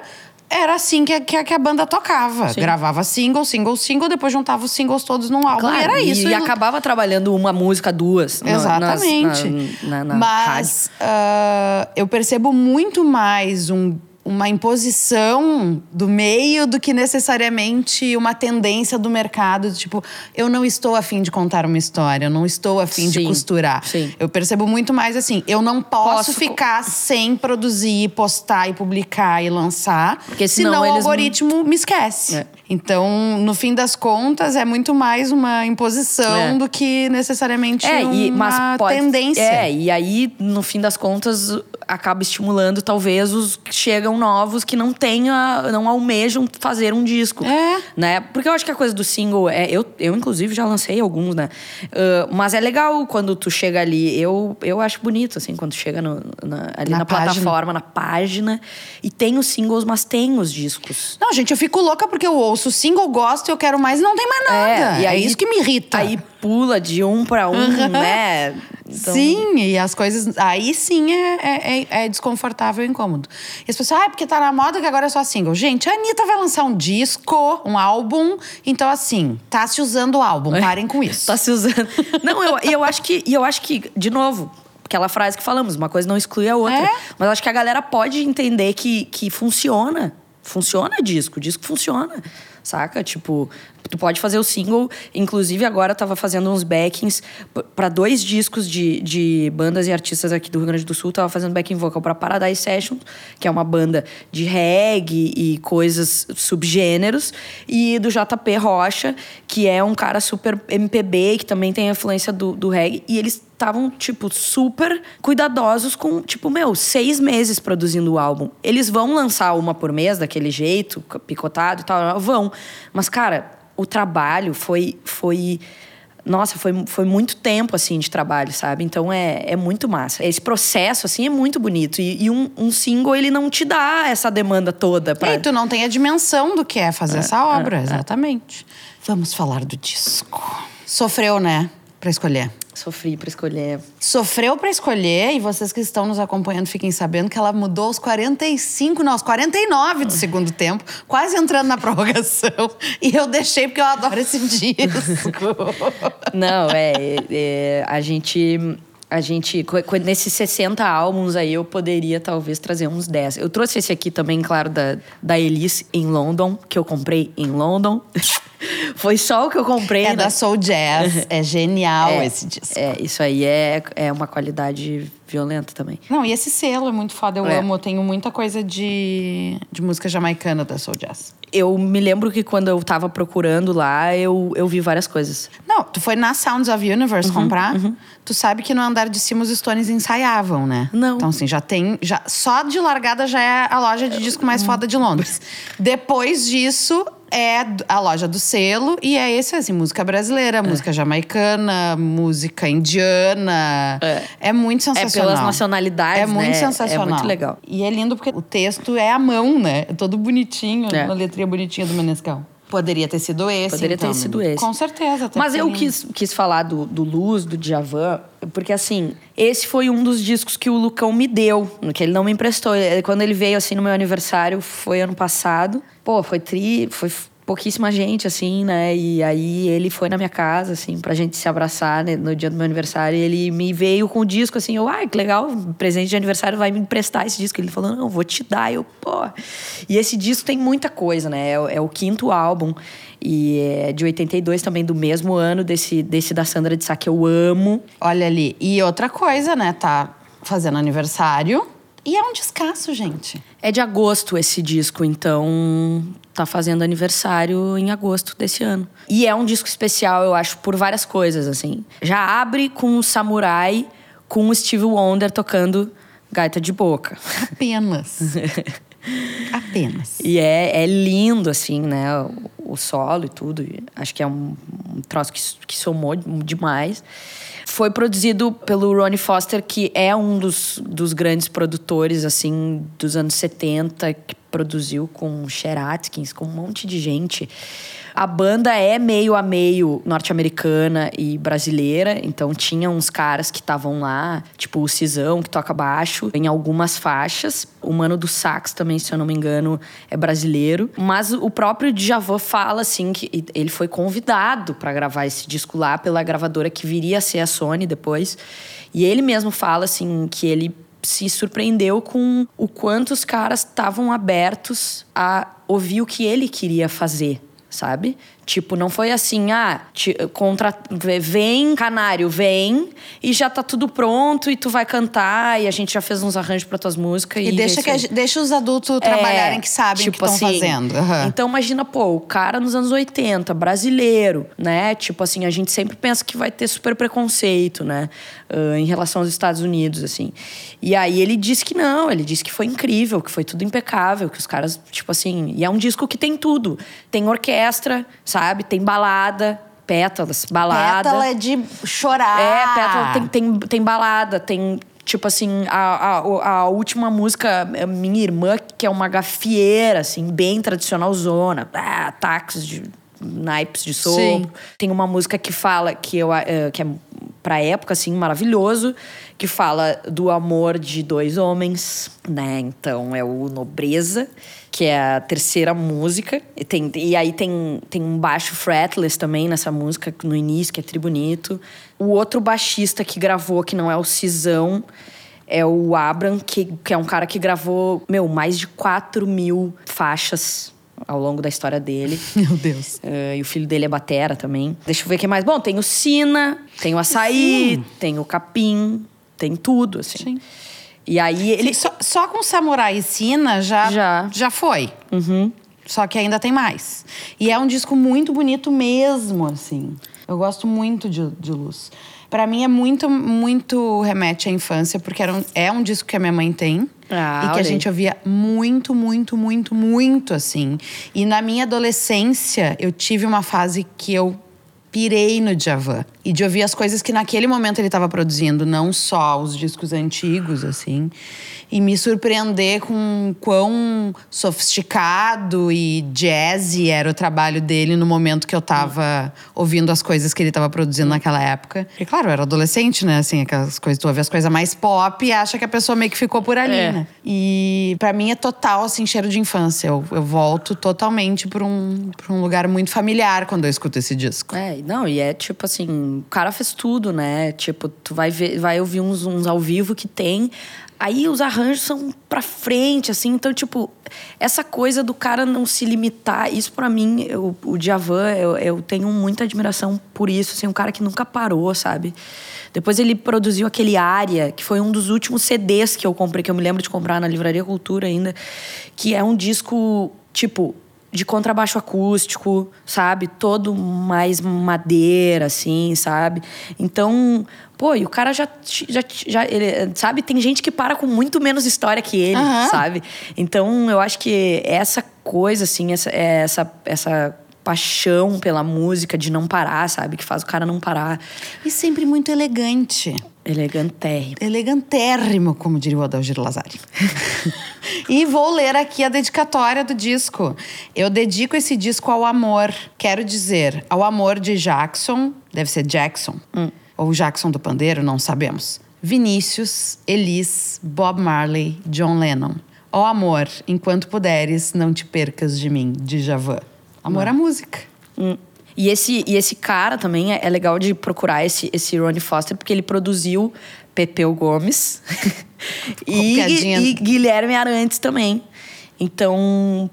era assim que, que, que a banda tocava. Sim. Gravava single, single, single, depois juntava os singles todos num álbum. Claro, e era isso. E, acabava trabalhando uma música, duas. Exatamente. na, na, na. Mas ah, eu percebo muito mais um- uma imposição do meio do que necessariamente uma tendência do mercado. Tipo, eu não estou afim de contar uma história, eu não estou afim de costurar. sim. Eu percebo muito mais assim, eu não posso, Posso co- ficar sem produzir, postar e publicar e lançar, Porque senão senão o eles não- algoritmo me esquece. É. Então, no fim das contas, é muito mais uma imposição É. do que necessariamente É, uma e, mas pode, tendência. É, e aí, no fim das contas, acaba estimulando talvez os que chegam novos que não tenha, não almejam fazer um disco. É. Né? Porque eu acho que a coisa do single é. Eu, eu inclusive, já lancei alguns, né? Ah, mas é legal quando tu chega ali. Eu, eu acho bonito, assim, quando chega no- na- ali Na na, plataforma, na página. E tem os singles, mas tem os discos. Não, gente, eu fico louca porque eu ouço o single, gosto, eu quero mais e não tem mais nada. e É, aí- isso que me irrita. Aí pula de um pra um, né? Então- Sim, e as coisas. Aí sim é, é, é- é desconfortável e incômodo. E as pessoas, ah, é porque tá na moda que agora é só single. Gente, a Anitta vai lançar um disco, um álbum. Então, assim, tá se usando o álbum. [laughs] Parem com isso. Tá se usando. Não, eu, e eu acho que. E eu acho que, de novo, aquela frase que falamos, uma coisa não exclui a outra. É. Mas eu acho que a galera pode entender que, que funciona. Funciona disco, disco funciona. Saca? Tipo, tu pode fazer o single. Inclusive, agora eu tava fazendo uns backings p- pra dois discos de, de bandas e artistas aqui do Rio Grande do Sul. Tava fazendo backing vocal pra Paradise Sessions, que é uma banda de reggae e coisas subgêneros. E do JP Rocha, que é um cara super MPB, que também tem influência do, do reggae. E eles estavam, tipo, super cuidadosos com, tipo, meu, seis meses produzindo o álbum. Eles vão lançar uma por mês, daquele jeito, picotado e tal, vão. Mas, cara, o trabalho foi. foi nossa, foi, foi muito tempo, assim, de trabalho, sabe? Então é, é muito massa. Esse processo, assim, é muito bonito. E, e um, um single, ele não te dá essa demanda toda pra... E tu não tem a dimensão do que é fazer essa obra, exatamente. Vamos falar do disco. Sofreu, né? Pra escolher. Sofri pra escolher. Sofreu pra escolher, e vocês que estão nos acompanhando fiquem sabendo que ela mudou aos 45, não, aos 49 do segundo tempo, quase entrando na [laughs] prorrogação. E eu deixei porque eu adoro esse disco. [laughs] Não, é, é, a gente. A gente, nesses 60 álbuns aí, eu poderia talvez trazer uns 10. Eu trouxe esse aqui também, claro, da, da Elise em London, que eu comprei em London. [laughs] Foi só o que eu comprei. É né? da Soul Jazz. [laughs] É genial É, esse disco. É, isso aí é, é uma qualidade violenta também. Não, e esse selo é muito foda, eu É. amo. Eu tenho muita coisa de, de música jamaicana da Soul Jazz. Eu me lembro que quando eu tava procurando lá, eu, eu vi várias coisas. Não, tu foi na Sounds of Universe Uhum, comprar. Tu sabe que no andar de cima os Stones ensaiavam, né? Não. Então, assim, já tem. Já, só de largada já é a loja de disco mais foda de Londres. Depois disso. É a loja do selo e é esse, assim, música brasileira, música jamaicana, música indiana. É, muito sensacional. pelas nacionalidades, É muito né? É sensacional. muito legal. E é lindo porque o texto é à mão, né? É todo bonitinho, É. uma letrinha bonitinha do Menescal. Poderia ter sido esse, Poderia ter então, sido né? esse. Com certeza. Mas eu quis, quis falar do, do Luz, do Djavan, porque assim, esse foi um dos discos que o Lucão me deu, que ele não me emprestou. Quando ele veio assim no meu aniversário, foi ano passado. Pô, foi tri, foi pouquíssima gente, assim, né? E aí ele foi na minha casa, assim, pra gente se abraçar né, no dia do meu aniversário. E ele me veio com o disco, assim, eu, ai, que legal, presente de aniversário vai me emprestar esse disco. Ele falou, não, vou te dar. Eu, pô. E esse disco tem muita coisa, né? É, o- é o quinto álbum. E é de 82 também, do mesmo ano desse, desse da Sandra de Sá, que eu amo. Olha ali. E outra coisa, né? Tá fazendo aniversário. E é um descasso, gente. É de agosto esse disco, então tá fazendo aniversário em agosto desse ano. E é um disco especial, eu acho, por várias coisas, assim. Já abre com o Samurai, com o Steve Wonder tocando gaita de boca. Apenas. [laughs] Apenas. E é, é lindo, assim, né? O, o solo e tudo. Acho que é um, um troço que, que somou demais. Foi produzido pelo Ronnie Foster, que é um dos, dos grandes produtores, assim, dos anos 70, que produziu com Cher Atkins, com um monte de gente. A banda é meio a meio norte-americana e brasileira, então tinha uns caras que estavam lá, tipo o Cisão, que toca baixo, em algumas faixas. O mano do sax também, se eu não me engano, é brasileiro. Mas o próprio Djavan fala assim que ele foi convidado para gravar esse disco lá pela gravadora que viria a ser a Sony depois. E ele mesmo fala assim que ele se surpreendeu com o quanto os caras estavam abertos a ouvir o que ele queria fazer sabe? Tipo, não foi assim, ah, te, contra, vem, canário, vem, e já tá tudo pronto, e tu vai cantar, e a gente já fez uns arranjos para tuas músicas. E, e deixa, que deixa os adultos trabalharem é, que sabem tipo o que estão assim, fazendo. Uhum. Então, imagina, pô, o cara nos anos 80, brasileiro, né? Tipo assim, a gente sempre pensa que vai ter super preconceito, né? Uh, em relação aos Estados Unidos, assim. E aí ele disse que não, ele disse que foi incrível, que foi tudo impecável, que os caras, tipo assim. E é um disco que tem tudo. Tem orquestra, sabe? Tem balada, pétalas, balada. Pétala é de chorar. É, pétala tem, tem, tem balada, tem Tipo assim, a, a, a, última música, Minha Irmã, que é uma gafieira, assim, bem tradicional zona. Ah, ataques de naipes de sopro. Tem uma música que fala, que, eu, uh, que é pra época, assim, maravilhoso, que fala do amor de dois homens, né? Então é o Nobreza que é a terceira música. E, tem, e aí tem, tem um baixo fretless também nessa música, no início, que é tri bonito. O outro baixista que gravou, que não é o Cisão, é o Abram, que, que é um cara que gravou, meu, mais de 4 mil faixas ao longo da história dele. [laughs] Meu Deus. Uh, e o filho dele é batera também. Deixa eu ver o que mais. Bom, tem o Sina, tem o Açaí, Sim. tem o Capim, tem tudo, assim. Sim. E aí ele. Só, só com Samurai e Sina já, já. já foi. Uhum. Só que ainda tem mais. E é um disco muito bonito mesmo, assim. Eu gosto muito de, de Luz. Para mim é muito, muito remete à infância, porque era um, é um disco que a minha mãe tem. Ah, e que a gente ouvia muito, muito, muito, muito, assim. E na minha adolescência, eu tive uma fase que eu pirei no Djavan. E de ouvir as coisas que naquele momento ele estava produzindo, não só os discos antigos, assim e me surpreender com quão sofisticado e jazzy era o trabalho dele no momento que eu tava ouvindo as coisas que ele tava produzindo naquela época. E claro, eu era adolescente, né? Assim, aquelas coisas, tu ouve as coisas mais pop e acha que a pessoa meio que ficou por ali, é. né? E para mim é total, assim, cheiro de infância. Eu, eu volto totalmente pra um, pra um lugar muito familiar quando eu escuto esse disco. É, não, e é tipo assim, o cara fez tudo, né? Tipo, tu vai ver, vai ouvir uns, uns ao vivo que tem Aí os arranjos são pra frente, assim. Então, tipo, essa coisa do cara não se limitar, isso para mim, eu, o Djavan, eu, eu, tenho muita admiração por isso. Assim, um cara que nunca parou, sabe? Depois ele produziu aquele Área, que foi um dos últimos CDs que eu comprei, que eu me lembro de comprar na Livraria Cultura ainda, que é um disco, tipo, de contrabaixo acústico, sabe? Todo mais madeira, assim, sabe? Então, pô, e o cara já, já, já ele, sabe? Tem gente que para com muito menos história que ele, uhum. sabe? Então, eu acho que essa coisa, assim, essa, essa, essa paixão pela música, de não parar, sabe? Que faz o cara não parar. E sempre muito elegante. Elegantérrimo. Elegantérrimo, como diria o Adalgir Lazari. [laughs] e vou ler aqui a dedicatória do disco. Eu dedico esse disco ao amor. Quero dizer, ao amor de Jackson, deve ser Jackson, hum. ou Jackson do Pandeiro, não sabemos. Vinícius, Elis, Bob Marley, John Lennon. Ó amor, enquanto puderes, não te percas de mim, de Javan. Amor hum. à música. Hum. E esse, e esse cara também é, é legal de procurar esse, esse Ronnie Foster, porque ele produziu Pepeu Gomes [laughs] e, e, Guilherme Arantes também. Então,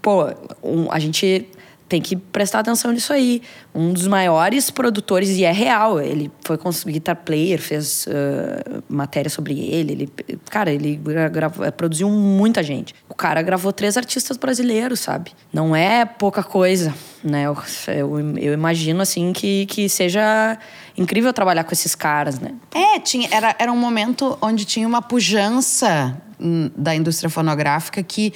pô, um, a gente tem que prestar atenção nisso aí. Um dos maiores produtores, e é real, ele foi guitar player, fez uh, matéria sobre ele. ele cara, ele gravou, produziu muita gente. O cara gravou três artistas brasileiros, sabe? Não é pouca coisa. Né? Eu, eu, eu, imagino, assim, que, que seja incrível trabalhar com esses caras, né? É, tinha, era, era um momento onde tinha uma pujança hum, da indústria fonográfica que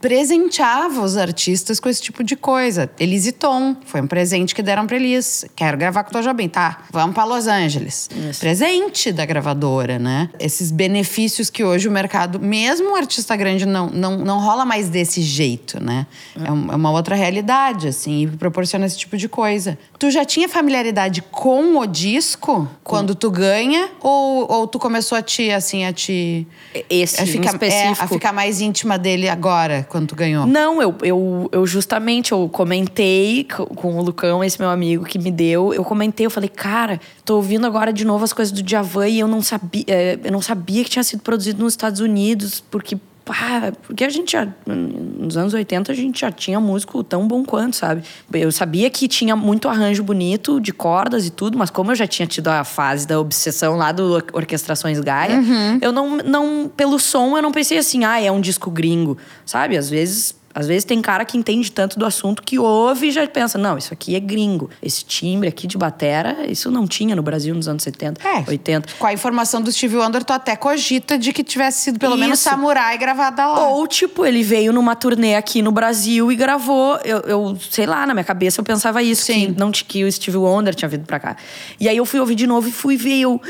presenteava os artistas com esse tipo de coisa. Elis e Tom, foi um presente que deram para eles. Quero gravar com o Tom Jobim, tá? Vamos para Los Angeles. Isso. Presente da gravadora, né? Esses benefícios que hoje o mercado, mesmo o artista grande, não, não, não rola mais desse jeito, né? Hum. É, uma outra realidade, assim, e proporciona esse tipo de coisa. Tu já tinha familiaridade com o disco quando tu ganha? Ou, ou tu começou a te, assim, a te... Esse, a ficar. É, a ficar mais íntima dele agora? Agora, quando tu ganhou? Não, eu, eu, eu justamente eu comentei com o Lucão, esse meu amigo que me deu. Eu comentei, eu falei, cara, tô ouvindo agora de novo as coisas do Djavan e eu não sabia, é, eu não sabia que tinha sido produzido nos Estados Unidos, porque pá, porque a gente já, nos anos 80 a gente já tinha músico tão bom quanto, sabe? Eu sabia que tinha muito arranjo bonito de cordas e tudo, mas como eu já tinha tido a fase da obsessão lá do Orquestrações Gaia, uhum. eu não, não, pelo som eu não pensei assim, ah, é um disco gringo, sabe? Às vezes às vezes tem cara que entende tanto do assunto que ouve e já pensa, não, isso aqui é gringo. Esse timbre aqui de batera, isso não tinha no Brasil nos anos 70, é, 80. Com a informação do Steve Wonder, tu até cogita de que tivesse sido pelo isso. menos Samurai gravada lá. Ou, tipo, ele veio numa turnê aqui no Brasil e gravou. Eu, eu sei lá, na minha cabeça eu pensava isso, Sim. que, não, que o Steve Wonder tinha vindo pra cá. E aí eu fui ouvir de novo e fui ver, eu,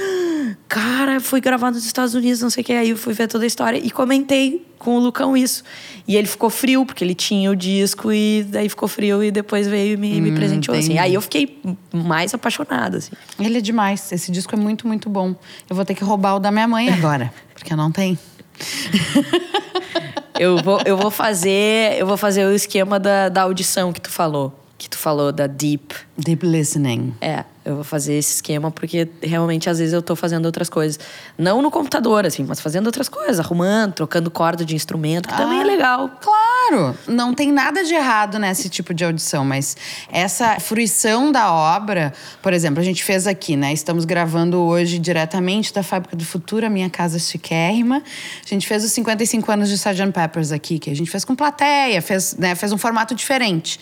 cara, foi gravado nos Estados Unidos, não sei o que. Aí eu fui ver toda a história e comentei com o Lucão isso. E ele ficou frio, porque ele tinha o disco e daí ficou frio e depois veio e me, hum, me presenteou, assim. Aí eu fiquei mais apaixonada, assim. Ele é demais. Esse disco é muito, muito bom. Eu vou ter que roubar o da minha mãe agora, [laughs] porque não tem. [laughs] eu, vou, eu vou fazer eu vou fazer o esquema da, da audição que tu falou. Que tu falou da deep. Deep listening. É eu vou fazer esse esquema porque realmente às vezes eu tô fazendo outras coisas. Não no computador, assim, mas fazendo outras coisas, arrumando, trocando corda de instrumento, que ah, também é ah, legal. Claro! Não tem nada de errado nesse tipo de audição, mas essa fruição da obra, por exemplo, a gente fez aqui, né? Estamos gravando hoje diretamente da Fábrica do Futuro, a minha casa chiquérrima. A gente fez os 55 anos de Sgt. Peppers aqui, que a gente fez com plateia, fez, né, fez um formato diferente.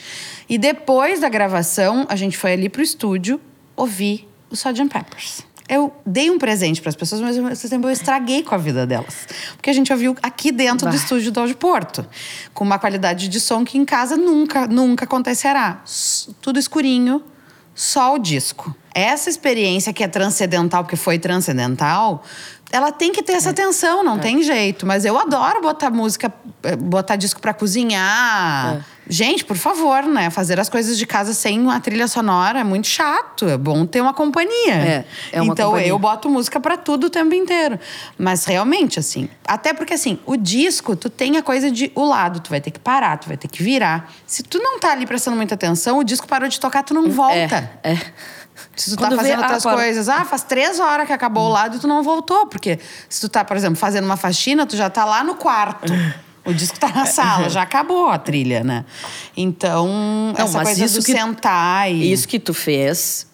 E depois da gravação, a gente foi ali pro estúdio ouvir o Sgt. Peppers. Eu dei um presente para as pessoas, mas ao mesmo tempo eu estraguei com a vida delas. Porque a gente ouviu aqui dentro bah. do estúdio do Audio Porto, com uma qualidade de som que em casa nunca, nunca acontecerá. Tudo escurinho, só o disco. Essa experiência que é transcendental, porque foi transcendental, ela tem que ter essa é. atenção, não é. tem jeito. Mas eu adoro botar música, eh, botar disco para cozinhar. É Gente, por favor, né? Fazer as coisas de casa sem uma trilha sonora é muito chato. É bom ter uma companhia. É, é uma então companhia. eu boto música para tudo o tempo inteiro. Mas realmente, assim. Até porque, assim, o disco, tu tem a coisa de o lado, tu vai ter que parar, tu vai ter que virar. Se tu não tá ali prestando muita atenção, o disco parou de tocar, tu não é, volta. É. é. Se tu tá Quando tá fazendo vê, outras ah, coisas, ah, faz três horas que acabou o lado e tu não voltou. Porque se tu tá, por exemplo, fazendo uma faxina, tu já tá lá no quarto. [laughs] O disco tá na sala, [laughs] já acabou a trilha, né? Então, Não, essa coisa isso do que, sentar e... Isso que tu fez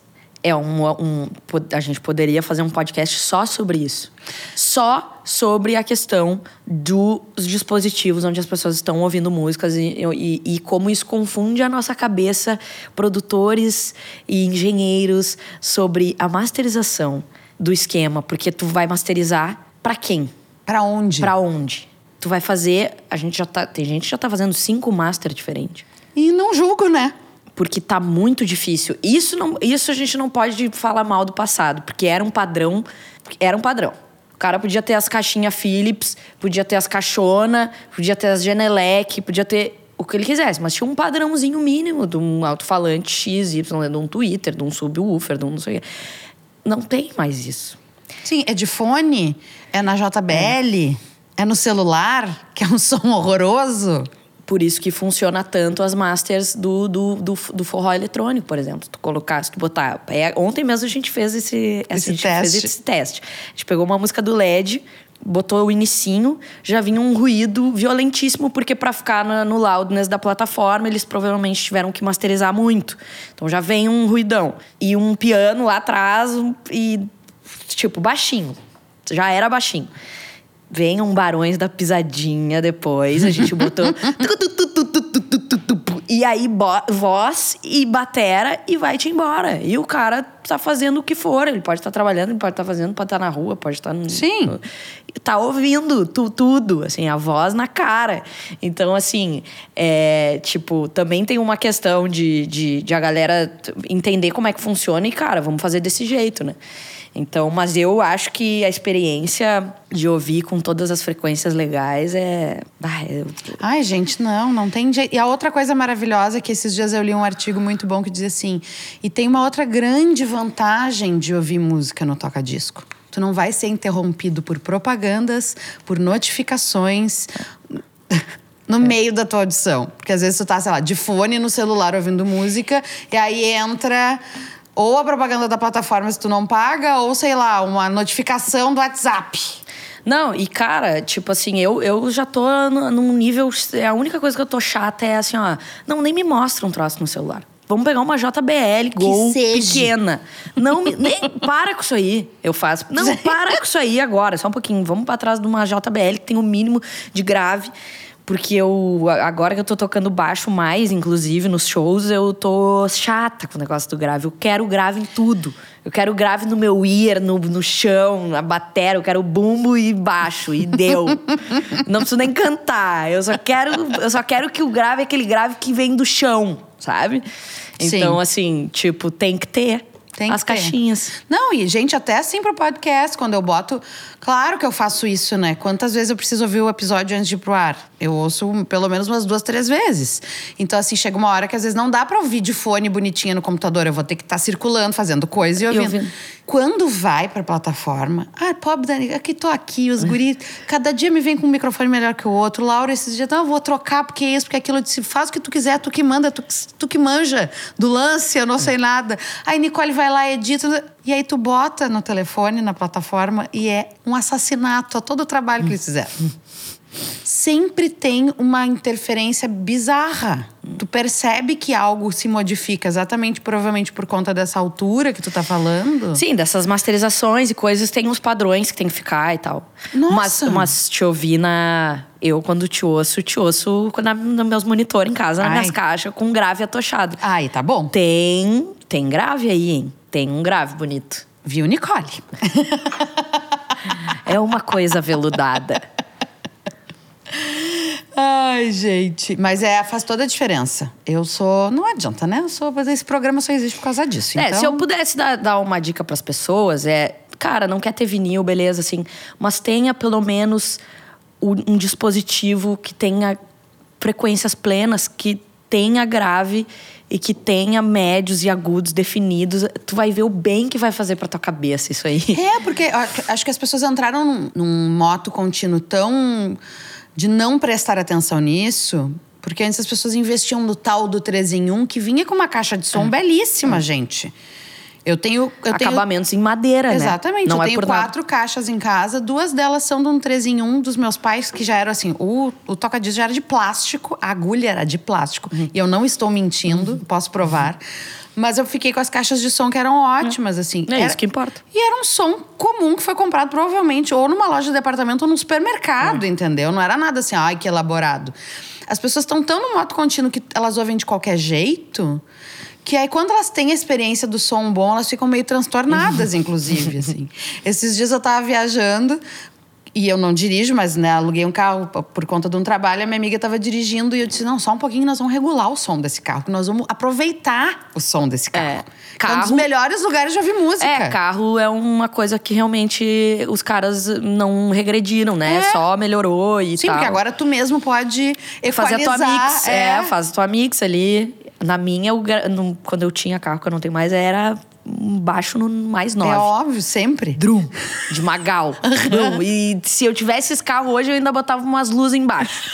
é um, um... A gente poderia fazer um podcast só sobre isso. Só sobre a questão dos dispositivos onde as pessoas estão ouvindo músicas e, e, e como isso confunde a nossa cabeça, produtores e engenheiros, sobre a masterização do esquema. Porque tu vai masterizar para quem? Para onde? Para onde? Tu vai fazer. A gente já tá. Tem gente que já tá fazendo cinco master diferentes. E não julgo, né? Porque tá muito difícil. Isso, não, isso a gente não pode falar mal do passado, porque era um padrão. Era um padrão. O cara podia ter as caixinhas Philips, podia ter as caixona, podia ter as Genelec, podia ter o que ele quisesse, mas tinha um padrãozinho mínimo de um alto-falante X, Y, de um Twitter, de um subwoofer, de um não sei o quê. Não tem mais isso. Sim, é de fone, é na JBL. É. É no celular, que é um [laughs] som horroroso. Por isso que funciona tanto as masters do, do, do, do forró eletrônico, por exemplo. Tu colocar, se tu botar. É, ontem mesmo a gente fez esse, esse, gente teste. Fez esse teste. A gente pegou uma música do LED, botou o inicinho, já vinha um ruído violentíssimo, porque para ficar no, no loudness da plataforma, eles provavelmente tiveram que masterizar muito. Então já vem um ruidão. E um piano lá atrás, e tipo, baixinho. Já era baixinho. Venham Barões da Pisadinha depois. A gente botou. [laughs] E aí, voz e batera e vai-te embora. E o cara tá fazendo o que for. Ele pode estar tá trabalhando, ele pode estar tá fazendo, pode estar tá na rua, pode estar... No, Sim. Tá ouvindo tu, tudo, assim, a voz na cara. Então, assim, é, tipo, também tem uma questão de, de, de a galera entender como é que funciona e, cara, vamos fazer desse jeito, né? Então, mas eu acho que a experiência de ouvir com todas as frequências legais é. Ai, Ai, gente, não, não tem jeito. E a outra coisa maravilhosa é que esses dias eu li um artigo muito bom que diz assim: e tem uma outra grande vantagem de ouvir música no toca-disco. Tu não vai ser interrompido por propagandas, por notificações. [laughs] no é. meio da tua audição. Porque às vezes tu tá, sei lá, de fone no celular ouvindo música, e aí entra ou a propaganda da plataforma se tu não paga, ou sei lá, uma notificação do WhatsApp. Não, e cara, tipo assim, eu, eu já tô num nível. A única coisa que eu tô chata é assim, ó. Não, nem me mostra um troço no celular. Vamos pegar uma JBL Gol pequena. Não me, nem para com isso aí. Eu faço. Não, [laughs] para com isso aí agora, só um pouquinho. Vamos para trás de uma JBL que tem o um mínimo de grave. Porque eu, agora que eu tô tocando baixo mais, inclusive nos shows, eu tô chata com o negócio do grave. Eu quero grave em tudo. Eu quero grave no meu ear, no, no chão, na bateria, eu quero bumbo e baixo. E deu. [laughs] Não preciso nem cantar. Eu só quero, eu só quero que o grave é aquele grave que vem do chão, sabe? Então, Sim. assim, tipo, tem que ter. Tem as caixinhas. Não, e gente, até assim pro podcast, quando eu boto. Claro que eu faço isso, né? Quantas vezes eu preciso ouvir o episódio antes de ir pro ar? Eu ouço pelo menos umas duas, três vezes. Então, assim, chega uma hora que às vezes não dá pra ouvir de fone bonitinha no computador. Eu vou ter que estar tá circulando, fazendo coisa e ouvindo. Ouvindo. Quando vai pra plataforma, ah, pobre Dani, aqui tô aqui, os guris, cada dia me vem com um microfone melhor que o outro. Laura, esses dias, não, eu vou trocar porque é isso, porque é aquilo. Eu disse, faz o que tu quiser, tu que manda, tu, tu que manja do lance, eu não sei nada. Aí Nicole vai lá, edita, e aí tu bota no telefone, na plataforma, e é um assassinato a todo o trabalho que eles fizeram [laughs] sempre tem uma interferência bizarra. Tu percebe que algo se modifica exatamente, provavelmente por conta dessa altura que tu tá falando? Sim, dessas masterizações e coisas, tem uns padrões que tem que ficar e tal. Nossa! Mas, mas te ouvir na. Eu, quando te ouço, te ouço na, nos meus monitores em casa, nas minhas caixas, com grave atochado. Ai, tá bom. Tem. Tem grave aí, hein? Tem um grave bonito. Viu, Nicole? [laughs] é uma coisa veludada. [laughs] Ai, gente. Mas é, faz toda a diferença. Eu sou. Não adianta, né? Eu sou. Esse programa só existe por causa disso. É, então... se eu pudesse dar, dar uma dica para as pessoas, é. Cara, não quer ter vinil, beleza, assim. Mas tenha pelo menos um, dispositivo que tenha frequências plenas, que tenha grave e que tenha médios e agudos definidos, tu vai ver o bem que vai fazer para tua cabeça isso aí. É, porque acho que as pessoas entraram num, num moto contínuo tão de não prestar atenção nisso, porque antes as pessoas investiam no tal do 3 em 1, que vinha com uma caixa de som é. belíssima, é. gente. Eu tenho. Eu Acabamentos tenho... em madeira, né? Exatamente. Eu é tenho quatro nada. caixas em casa, duas delas são de um 3 em 1 dos meus pais, que já eram assim: o, o toca-disco já era de plástico, a agulha era de plástico. Uhum. E eu não estou mentindo, uhum. posso provar. Uhum. [laughs] Mas eu fiquei com as caixas de som que eram ótimas, assim. É era, isso que importa. E era um som comum que foi comprado provavelmente ou numa loja de departamento ou num supermercado, é. entendeu? Não era nada assim, ai, que elaborado. As pessoas estão tão no modo contínuo que elas ouvem de qualquer jeito que aí, quando elas têm a experiência do som bom, elas ficam meio transtornadas, inclusive, assim. [laughs] Esses dias eu tava viajando, e eu não dirijo, mas né, aluguei um carro por conta de um trabalho. A minha amiga estava dirigindo e eu disse: não, só um pouquinho, nós vamos regular o som desse carro, nós vamos aproveitar o som desse carro. É, carro... É um dos melhores lugares de ouvir música. É, carro é uma coisa que realmente os caras não regrediram, né? É. Só melhorou e Sim, tal. porque agora tu mesmo pode fazer a tua mix. É. é, faz a tua mix ali. Na minha, eu, no, quando eu tinha carro, que eu não tenho mais, era baixo no mais nove. É óbvio, sempre. Drum. De Magal. [laughs] Drum. E se eu tivesse esse carro hoje, eu ainda botava umas luzes embaixo.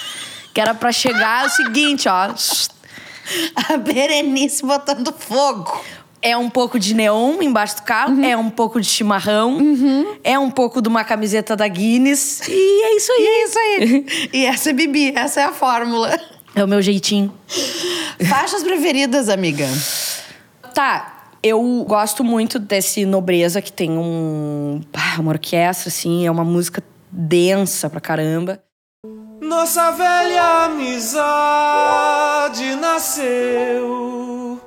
Que era para chegar o seguinte, ó. [laughs] A Berenice botando fogo. É um pouco de neon embaixo do carro, uhum. é um pouco de chimarrão, uhum. é um pouco de uma camiseta da Guinness. E é isso aí. E é isso aí. [laughs] e essa é Bibi, essa é a fórmula. É o meu jeitinho. Faixas preferidas, amiga? Tá, eu gosto muito desse Nobreza, que tem um, uma orquestra, assim, é uma música densa pra caramba. Nossa velha amizade nasceu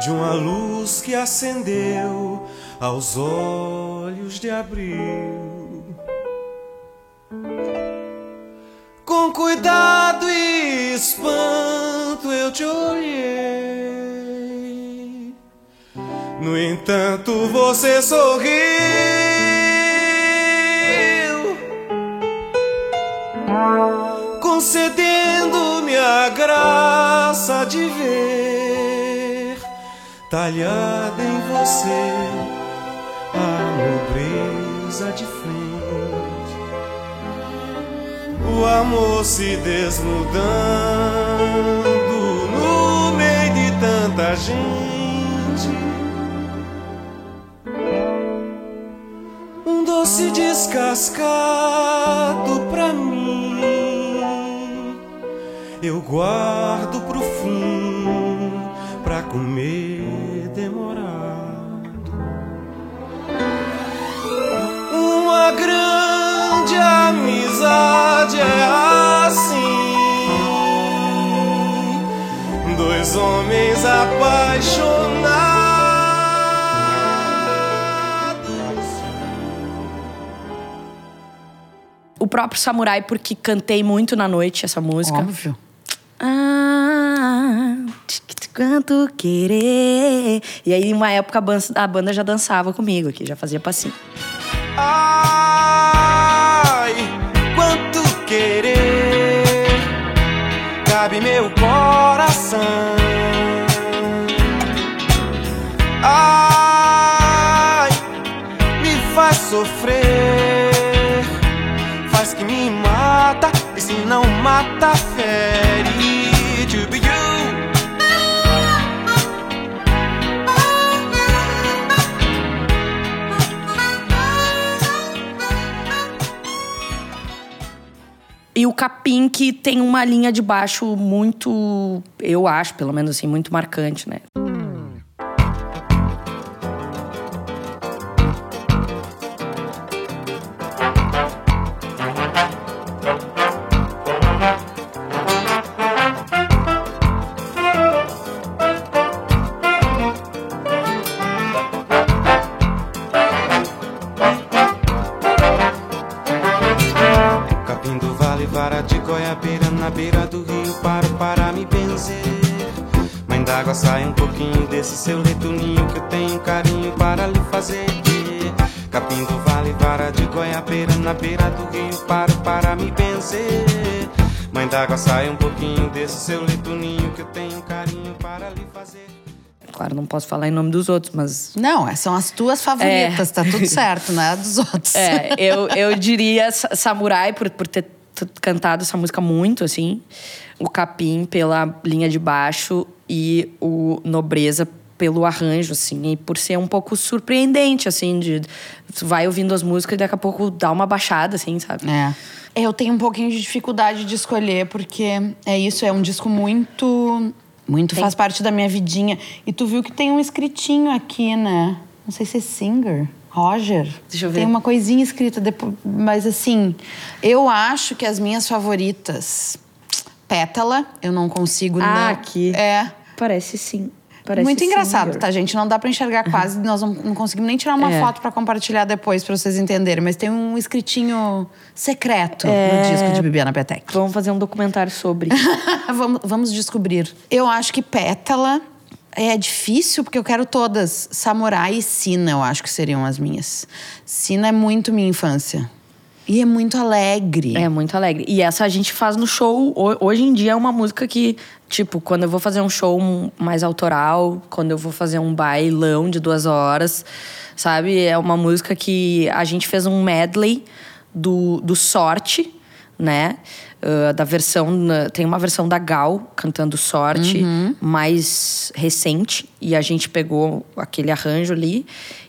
de uma luz que acendeu aos olhos de abril. Com cuidado e espanto eu te olhei. No entanto, você sorriu. concedendo-me a graça de ver talhada em você a nobreza de frente, o amor se desnudando no meio de tanta gente. Um doce descascado pra mim eu guardo pro fim pra comer demorado. Uma grande amizade é assim, dois homens apaixonados. Próprio Samurai, porque cantei muito na noite essa música. Óbvio. Ah, quanto querer. E aí, em uma época, a banda já dançava comigo aqui, já fazia passinho. Ai, quanto querer cabe meu coração. Ai, me faz sofrer, que me mata e se não mata fere. To be you. E o Capim, que tem uma linha de baixo muito, eu acho, pelo menos assim, muito marcante, né? De goiabeira na beira do rio paro para me benzer. Mãe d'água, sai um pouquinho desse seu leito ninho que eu tenho carinho para lhe fazer. Claro, não posso falar em nome dos outros, mas Não, são as tuas favoritas, tá tudo certo, não é a dos outros. É, [laughs] eu, eu diria Sa- Samurai por, por ter cantado essa música muito, assim. O Capim pela linha de baixo e o Nobreza pelo arranjo, assim. E por ser um pouco surpreendente, assim, de... Tu vai ouvindo as músicas e daqui a pouco dá uma baixada, assim, sabe? É. Eu tenho um pouquinho de dificuldade de escolher, porque é isso, é um disco muito. Muito faz parte da minha vidinha. E tu viu que tem um escritinho aqui, né? Não sei se é Singer. Roger. Deixa eu ver. Tem uma coisinha escrita depois. Mas assim, eu acho que as minhas favoritas. Pétala, eu não consigo Ah, não. aqui. É. Parece sim. Parece Muito engraçado, tá, gente? Não dá pra enxergar quase. Nós não, não conseguimos nem tirar uma É. foto pra compartilhar depois, pra vocês entenderem. Mas tem um escritinho secreto É. no disco de Bibiana Petec. Vamos fazer um documentário sobre. [laughs] vamos, vamos descobrir. Eu acho que Pétala é difícil, porque eu quero todas. Samurai e Sina, eu acho que seriam as minhas. Sina é muito minha infância. E é muito alegre. É muito alegre. E essa a gente faz no show. Ho- Hoje em dia é uma música que, tipo, quando eu vou fazer um show mais autoral, quando eu vou fazer um bailão de duas horas, sabe? É uma música que a gente fez um medley do, do Sorte, né? Ah, da versão. Tem uma versão da Gal cantando Sorte, mais recente. E a gente pegou aquele arranjo ali.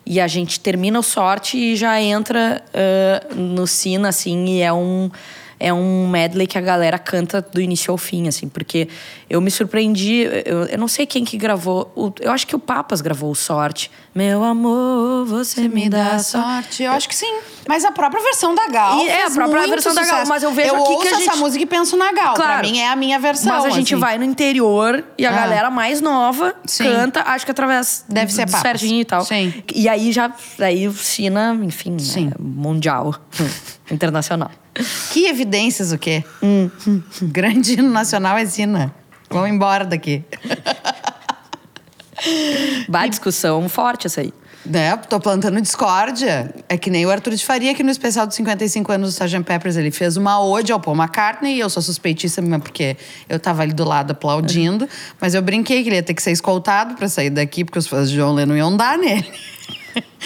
E a gente termina o Sorte e já entra ah, no Sina, assim. E é um. É um medley que a galera canta do início ao fim, assim, porque eu me surpreendi. Eu, eu não sei quem que gravou. O, eu acho que o Papas gravou o Sorte. Meu amor, você, me dá sorte. Eu acho que sim. Mas a própria versão da Gal. E é, a própria versão da Gal, sucesso. mas eu vejo aqui que a gente- essa música e penso na Gal. Pra Claro. mim é a minha versão. Mas a gente assim. vai no interior e a Ah. galera mais nova Sim. canta, acho que através Deve ser do. Serginho e tal. Sim. E aí já aí o Sina, enfim, é mundial, [laughs] internacional. Que evidências o quê? Hum. [laughs] Grande hino nacional é Zina. Vamos embora daqui. Vai discussão forte essa aí. Né? Tô plantando discórdia. É que nem o Arthur de Faria, que no especial dos 55 anos do Sgt. Peppers, ele fez uma ode ao Paul McCartney, e eu sou suspeitíssima porque eu tava ali do lado aplaudindo, mas eu brinquei que ele ia ter que ser escoltado pra sair daqui, porque os fãs de John Lennon iam dar nele.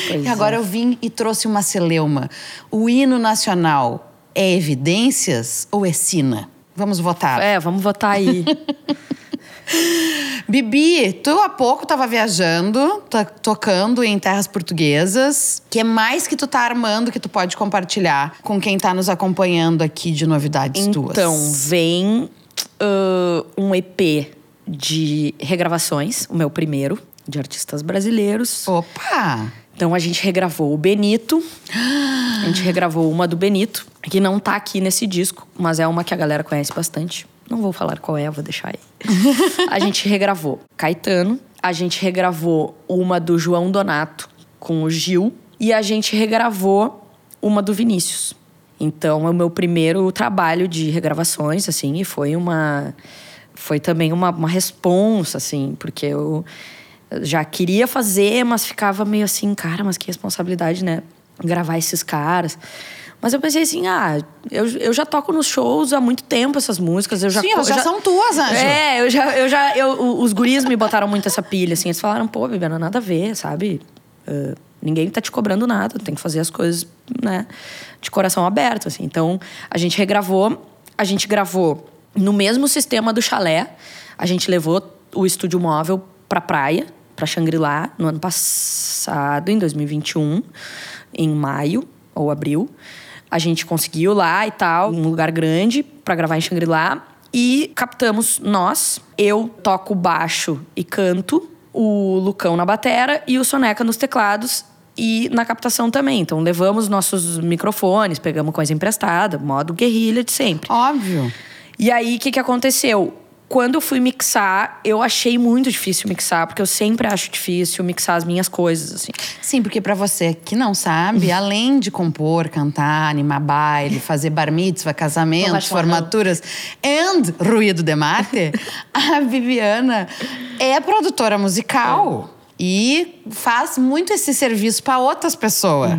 Pois e agora é. eu vim e trouxe uma celeuma. O hino nacional é evidências ou é sina? Vamos votar. É, vamos votar aí. [laughs] Bibi, tu há pouco tava viajando, tocando em terras portuguesas. que é mais que tu tá armando que tu pode compartilhar com quem tá nos acompanhando aqui de novidades tuas? Então, vem ah, um EP de regravações, o meu primeiro, de artistas brasileiros. Opa! Então a gente regravou o Benito. A gente regravou uma do Benito, que não tá aqui nesse disco, mas é uma que a galera conhece bastante. Não vou falar qual é, vou deixar aí. [laughs] a gente regravou Caetano, a gente regravou uma do João Donato com o Gil e a gente regravou uma do Vinícius. Então é o meu primeiro trabalho de regravações, assim, e foi uma foi também uma, uma responsa, assim, porque eu já queria fazer, mas ficava meio assim, cara, mas que responsabilidade, né? Gravar esses caras. Mas eu pensei assim, ah, eu, eu já toco nos shows há muito tempo essas músicas. Eu já, Sim, elas eu já são tuas, Anjo. É, eu já, eu já, eu, os guris me botaram muito essa pilha, assim. Eles falaram, pô, Bibiana, nada a ver, sabe? Ah, ninguém tá te cobrando nada, tem que fazer as coisas, né, de coração aberto, assim. Então, a gente regravou, a gente gravou no mesmo sistema do chalé. A gente levou o estúdio móvel pra praia, pra Xangri-Lá, no ano passado, em 2021, em maio ou abril. A gente conseguiu lá e tal, um lugar grande pra gravar em Xangri-Lá. E captamos nós. Eu toco baixo e canto, o Lucão na batera e o Soneca nos teclados e na captação também. Então levamos nossos microfones, pegamos coisa emprestada, modo guerrilha de sempre. Óbvio. E aí, o que, que aconteceu? Quando eu fui mixar, eu achei muito difícil mixar, porque eu sempre acho difícil mixar as minhas coisas, assim. Sim, porque pra você que não sabe, além de compor, cantar, animar baile, fazer bar mitzvah, casamentos, formaturas and ruído de mate, a Viviana é produtora musical e faz muito esse serviço pra outras pessoas.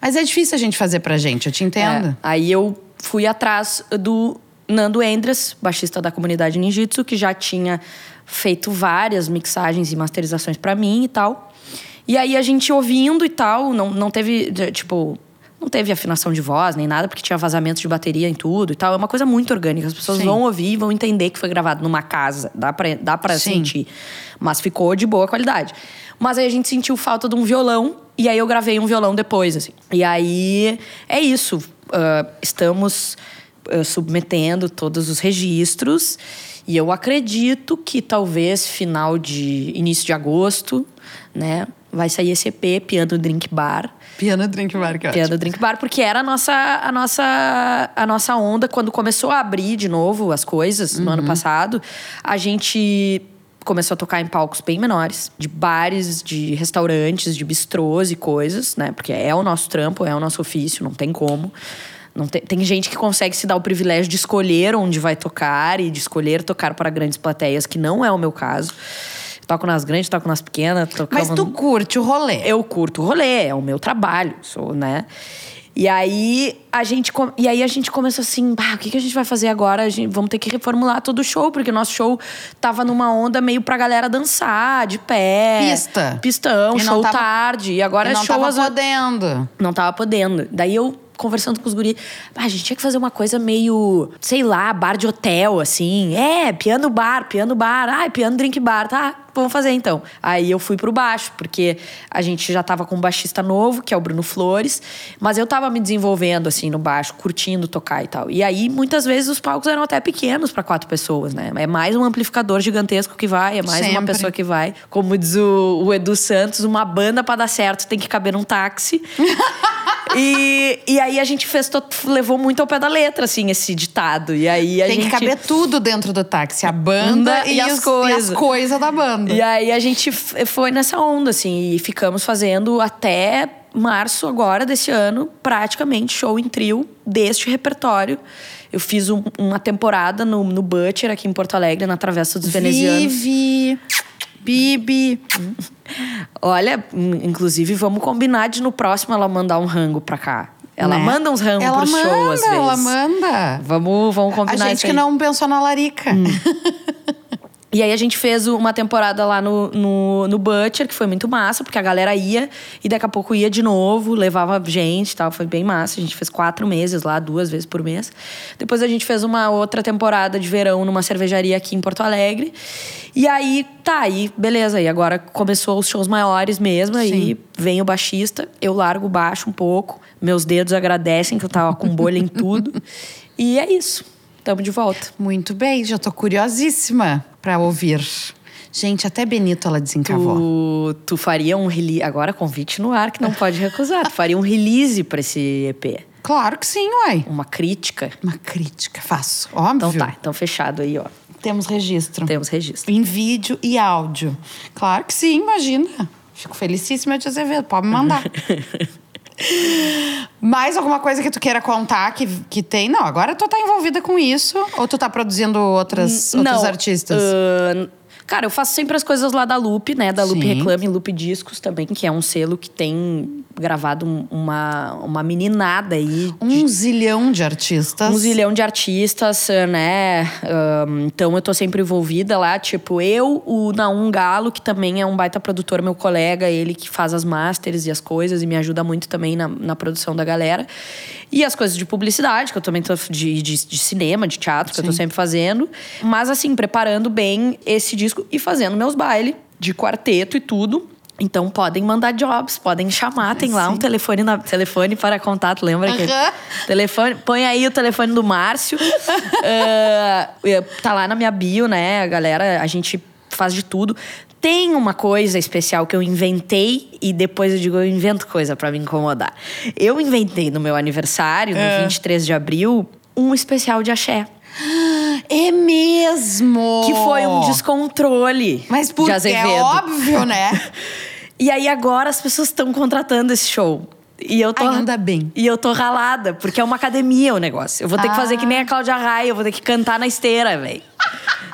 Mas é difícil a gente fazer pra gente, eu te entendo. É, aí eu fui atrás do Nando Endres, baixista da comunidade Ninjitsu, que já tinha feito várias mixagens e masterizações pra mim e tal. E aí a gente ouvindo e tal, não, não teve, tipo, não teve afinação de voz nem nada, porque tinha vazamento de bateria em tudo e tal. É uma coisa muito orgânica. As pessoas Sim. vão ouvir e vão entender que foi gravado numa casa. Dá pra, dá pra Sim. sentir. Mas ficou de boa qualidade. Mas aí a gente sentiu falta de um violão. E aí eu gravei um violão depois, assim. E aí é isso. Ah, estamos submetendo todos os registros. E eu acredito que talvez final de. início de agosto, né? Vai sair esse EP, Piano Drink Bar. Piano Drink Bar, que é ótimo. Piano Drink Bar, porque era a nossa, a nossa, a nossa onda quando começou a abrir de novo as coisas no ano passado. A gente começou a tocar em palcos bem menores, de bares, de restaurantes, de bistrôs e coisas, né? Porque é o nosso trampo, é o nosso ofício, não tem como. Não tem, tem gente que consegue se dar o privilégio de escolher onde vai tocar e de escolher tocar para grandes plateias, que não é o meu caso. Toco nas grandes, toco nas pequenas. Mas tu curte o rolê. eu curto o rolê, é o meu trabalho, sou, né? E aí a gente e aí a gente começou assim, bah, o que, que a gente vai fazer agora? A gente, vamos ter que reformular todo o show, porque o nosso show tava numa onda meio pra galera dançar, de pé. Pista. Pistão, E show tava- tarde. E agora E é não show tava podendo. não tava podendo. Daí eu conversando com os guris, ah, a gente tinha que fazer uma coisa meio, sei lá, bar de hotel, assim. É, piano bar, piano bar. Ah, piano drink bar, tá? vamos fazer então. Aí eu fui pro baixo, porque a gente já tava com um baixista novo, que é o Bruno Flores, mas eu tava me desenvolvendo assim no baixo, curtindo tocar e tal. E aí muitas vezes os palcos eram até pequenos para quatro pessoas, né? É mais um amplificador gigantesco que vai, é mais uma Sempre. pessoa que vai. Como diz o, o Edu Santos, uma banda para dar certo tem que caber num táxi. [laughs] e, e aí a gente fez, levou muito ao pé da letra, assim, esse ditado. E aí a Tem gente. que caber tudo dentro do táxi. A banda e, e as coisas. E as coisas da banda. E aí a gente foi nessa onda, assim, e ficamos fazendo até março agora desse ano, praticamente show em trio deste repertório. Eu fiz um- uma temporada no, no Butcher, aqui em Porto Alegre, na Travessa dos Venezianos. Bibi. Olha, in- inclusive, vamos combinar de no próximo ela mandar um rango pra cá. Ela né? manda uns rangos ela pro manda, show, às vezes. Ela manda. Vamos, vamos A combinar gente isso que não pensou na Larica. [laughs] E aí a gente fez uma temporada lá no, no, no Butcher, que foi muito massa, porque a galera ia e daqui a pouco ia de novo, levava gente e tal, foi bem massa. A gente fez quatro meses lá, duas vezes por mês. Depois a gente fez uma outra temporada de verão numa cervejaria aqui em Porto Alegre. E aí, tá, aí, beleza. E agora começou os shows maiores mesmo, aí vem o baixista, eu largo o baixo um pouco, meus dedos agradecem que eu tava com bolha em tudo. [laughs] E é isso. Tamo de volta. Muito bem, já tô curiosíssima pra ouvir. Gente, até Benito ela desencavou. Tu, tu faria um release. Agora, convite no ar que não pode recusar. Tu faria um release pra esse EP. Claro que sim, uai. Uma crítica. Uma crítica, faço. Óbvio. Então tá, então fechado aí, ó. Temos registro. Temos registro. Em vídeo e áudio. Claro que sim, imagina. Fico felicíssima de Azevedo, pode me mandar. [laughs] Mais alguma coisa que tu queira contar que, que tem? Não, agora tu tá envolvida com isso ou tu tá produzindo outras, outros Não, artistas? ahn, cara, eu faço sempre as coisas lá da Loop, né? Da Loop Sim. Reclame, Loop Discos também, que é um selo que tem gravado um- uma, uma meninada aí. um zilhão de artistas. Um zilhão de artistas, né? Ahn, então eu tô sempre envolvida lá. Tipo, eu, o Naum Galo, que também é um baita produtor, meu colega, ele que faz as masters e as coisas e me ajuda muito também na, na produção da galera. E as coisas de publicidade, que eu também tô de, de, de cinema, de teatro, que eu tô sempre fazendo. Mas assim, preparando bem esse disco e fazendo meus bailes de quarteto e tudo. Então podem mandar jobs, podem chamar, tem lá um telefone, na, telefone para contato, lembra que Aham. Telefone, põe aí o telefone do Márcio. [laughs] Ah, tá lá na minha bio, né? A galera, a gente faz de tudo. Tem uma coisa especial que eu inventei e depois eu digo, eu invento coisa pra me incomodar. Eu inventei no meu aniversário, no 23 de abril, um especial de axé. É mesmo! Que foi um descontrole Mas de porque Azevedo. é óbvio, né? [laughs] E aí agora as pessoas estão contratando esse show. E eu tô. Ainda bem. E eu tô ralada, porque é uma academia o negócio. Eu vou ter que fazer que nem a Cláudia Raia, eu vou ter que cantar na esteira, velho.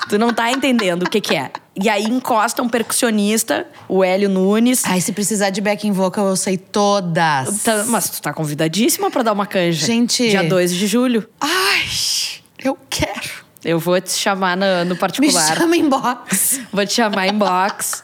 tu não tá entendendo o que que é. E aí encosta um percussionista, o Hélio Nunes. Ai, se precisar de backing vocal, eu sei todas. Tá- mas tu tá convidadíssima pra dar uma canja. Gente. Dia 2 de julho. Ai, eu quero. Eu vou te chamar no, no Me particular. chama em box. [laughs] Vou te chamar em box.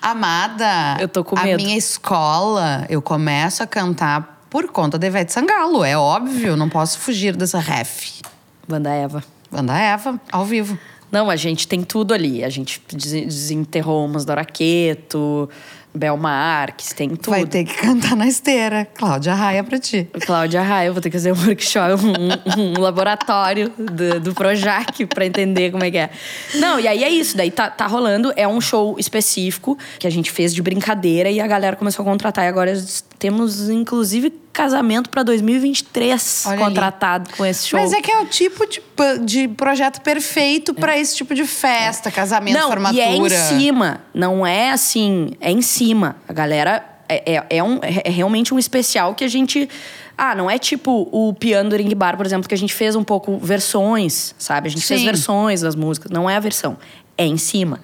Amada, Eu tô com a medo. minha escola, eu começo a cantar por conta da Ivete Sangalo. É óbvio, não posso fugir dessa ref. Banda Eva. Banda Eva, ao vivo. Não, a gente tem tudo ali. A gente des- desenterrou umas do Araqueto, Bel Marques, tem tudo. Vai ter que cantar na esteira. Cláudia Raia pra ti. Cláudia Raia, eu vou ter que fazer um workshop, um, um laboratório do, do Projac pra entender como é que é. Não, e aí é isso, daí tá, tá rolando, é um show específico que a gente fez de brincadeira e a galera começou a contratar. E agora temos, inclusive, casamento pra 2023 Olha ali. contratado com esse show. Mas é que é o tipo de, de projeto perfeito pra esse tipo de festa, casamento, não, formatura. E é em cima, não é assim, é em cima. A galera é, é, é um, é realmente um especial que a gente. Ah, não é tipo o piano do Ring Bar, por exemplo, que a gente fez um pouco versões, sabe? A gente fez Sim. versões das músicas. Não é a versão, é em cima.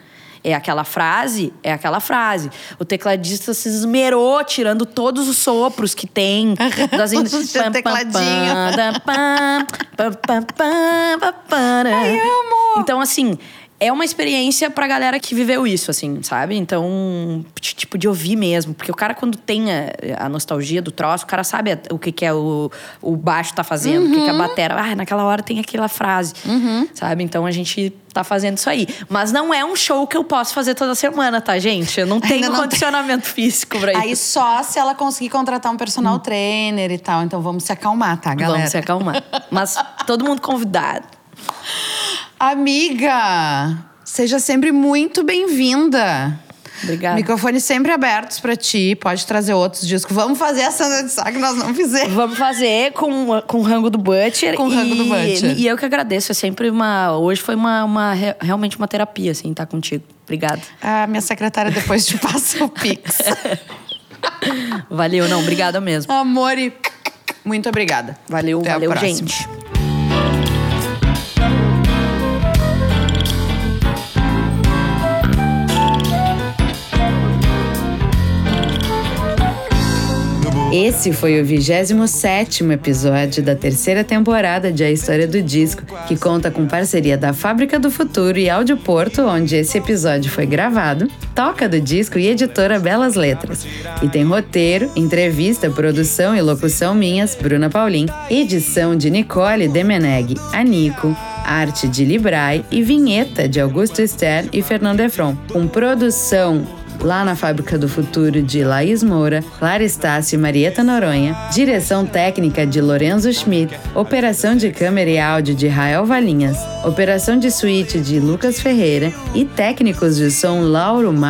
É aquela frase, é aquela frase. O tecladista se esmerou tirando todos os sopros que tem. Das in- de tecladinho. Ai, Ai, amo! Então, assim, é uma experiência pra galera que viveu isso, assim, sabe? Então, tipo, de ouvir mesmo. Porque o cara, quando tem a, a nostalgia do troço, o cara sabe o que, que é o, o baixo tá fazendo, uhum. o que, que é a batera. Ah, naquela hora tem aquela frase, uhum. sabe? Então a gente tá fazendo isso aí. Mas não é um show que eu posso fazer toda semana, tá, gente? Eu não tenho não condicionamento tem. [laughs] físico pra isso. Aí só se ela conseguir contratar um personal hum. trainer e tal. Então vamos se acalmar, tá, galera? Vamos se acalmar. Mas todo mundo convidado. Amiga, seja sempre muito bem-vinda. Obrigada. Microfones sempre abertos para ti. Pode trazer outros discos. Vamos fazer a Sandra de Sá que nós não fizemos. Vamos fazer com, com o rango do Butcher. Com o rango do Butcher. E eu que agradeço. É sempre uma. Hoje foi uma, uma realmente uma terapia, assim, estar tá contigo. Obrigada. A minha secretária depois te [laughs] passa o Pix. valeu, não. Obrigada mesmo. Amor e. Muito obrigada. Valeu, Até valeu, gente. Esse foi o 27 episódio da terceira temporada de A História do Disco, que conta com parceria da Fábrica do Futuro e Áudio Porto, onde esse episódio foi gravado, Toca do Disco e editora Belas Letras. E tem roteiro, entrevista, produção e locução minhas, Bruna Paulin, edição de Nicole Demeneg, Anico, arte de Librai e vinheta de Augusto Stern e Fernando Efron, com produção lá na Fábrica do Futuro de Laís Moura, Clara Estácio e Marieta Noronha, direção técnica de Lorenzo Schmidt, operação de câmera e áudio de Rael Valinhas, operação de suíte de Lucas Ferreira e técnicos de som Lauro Mar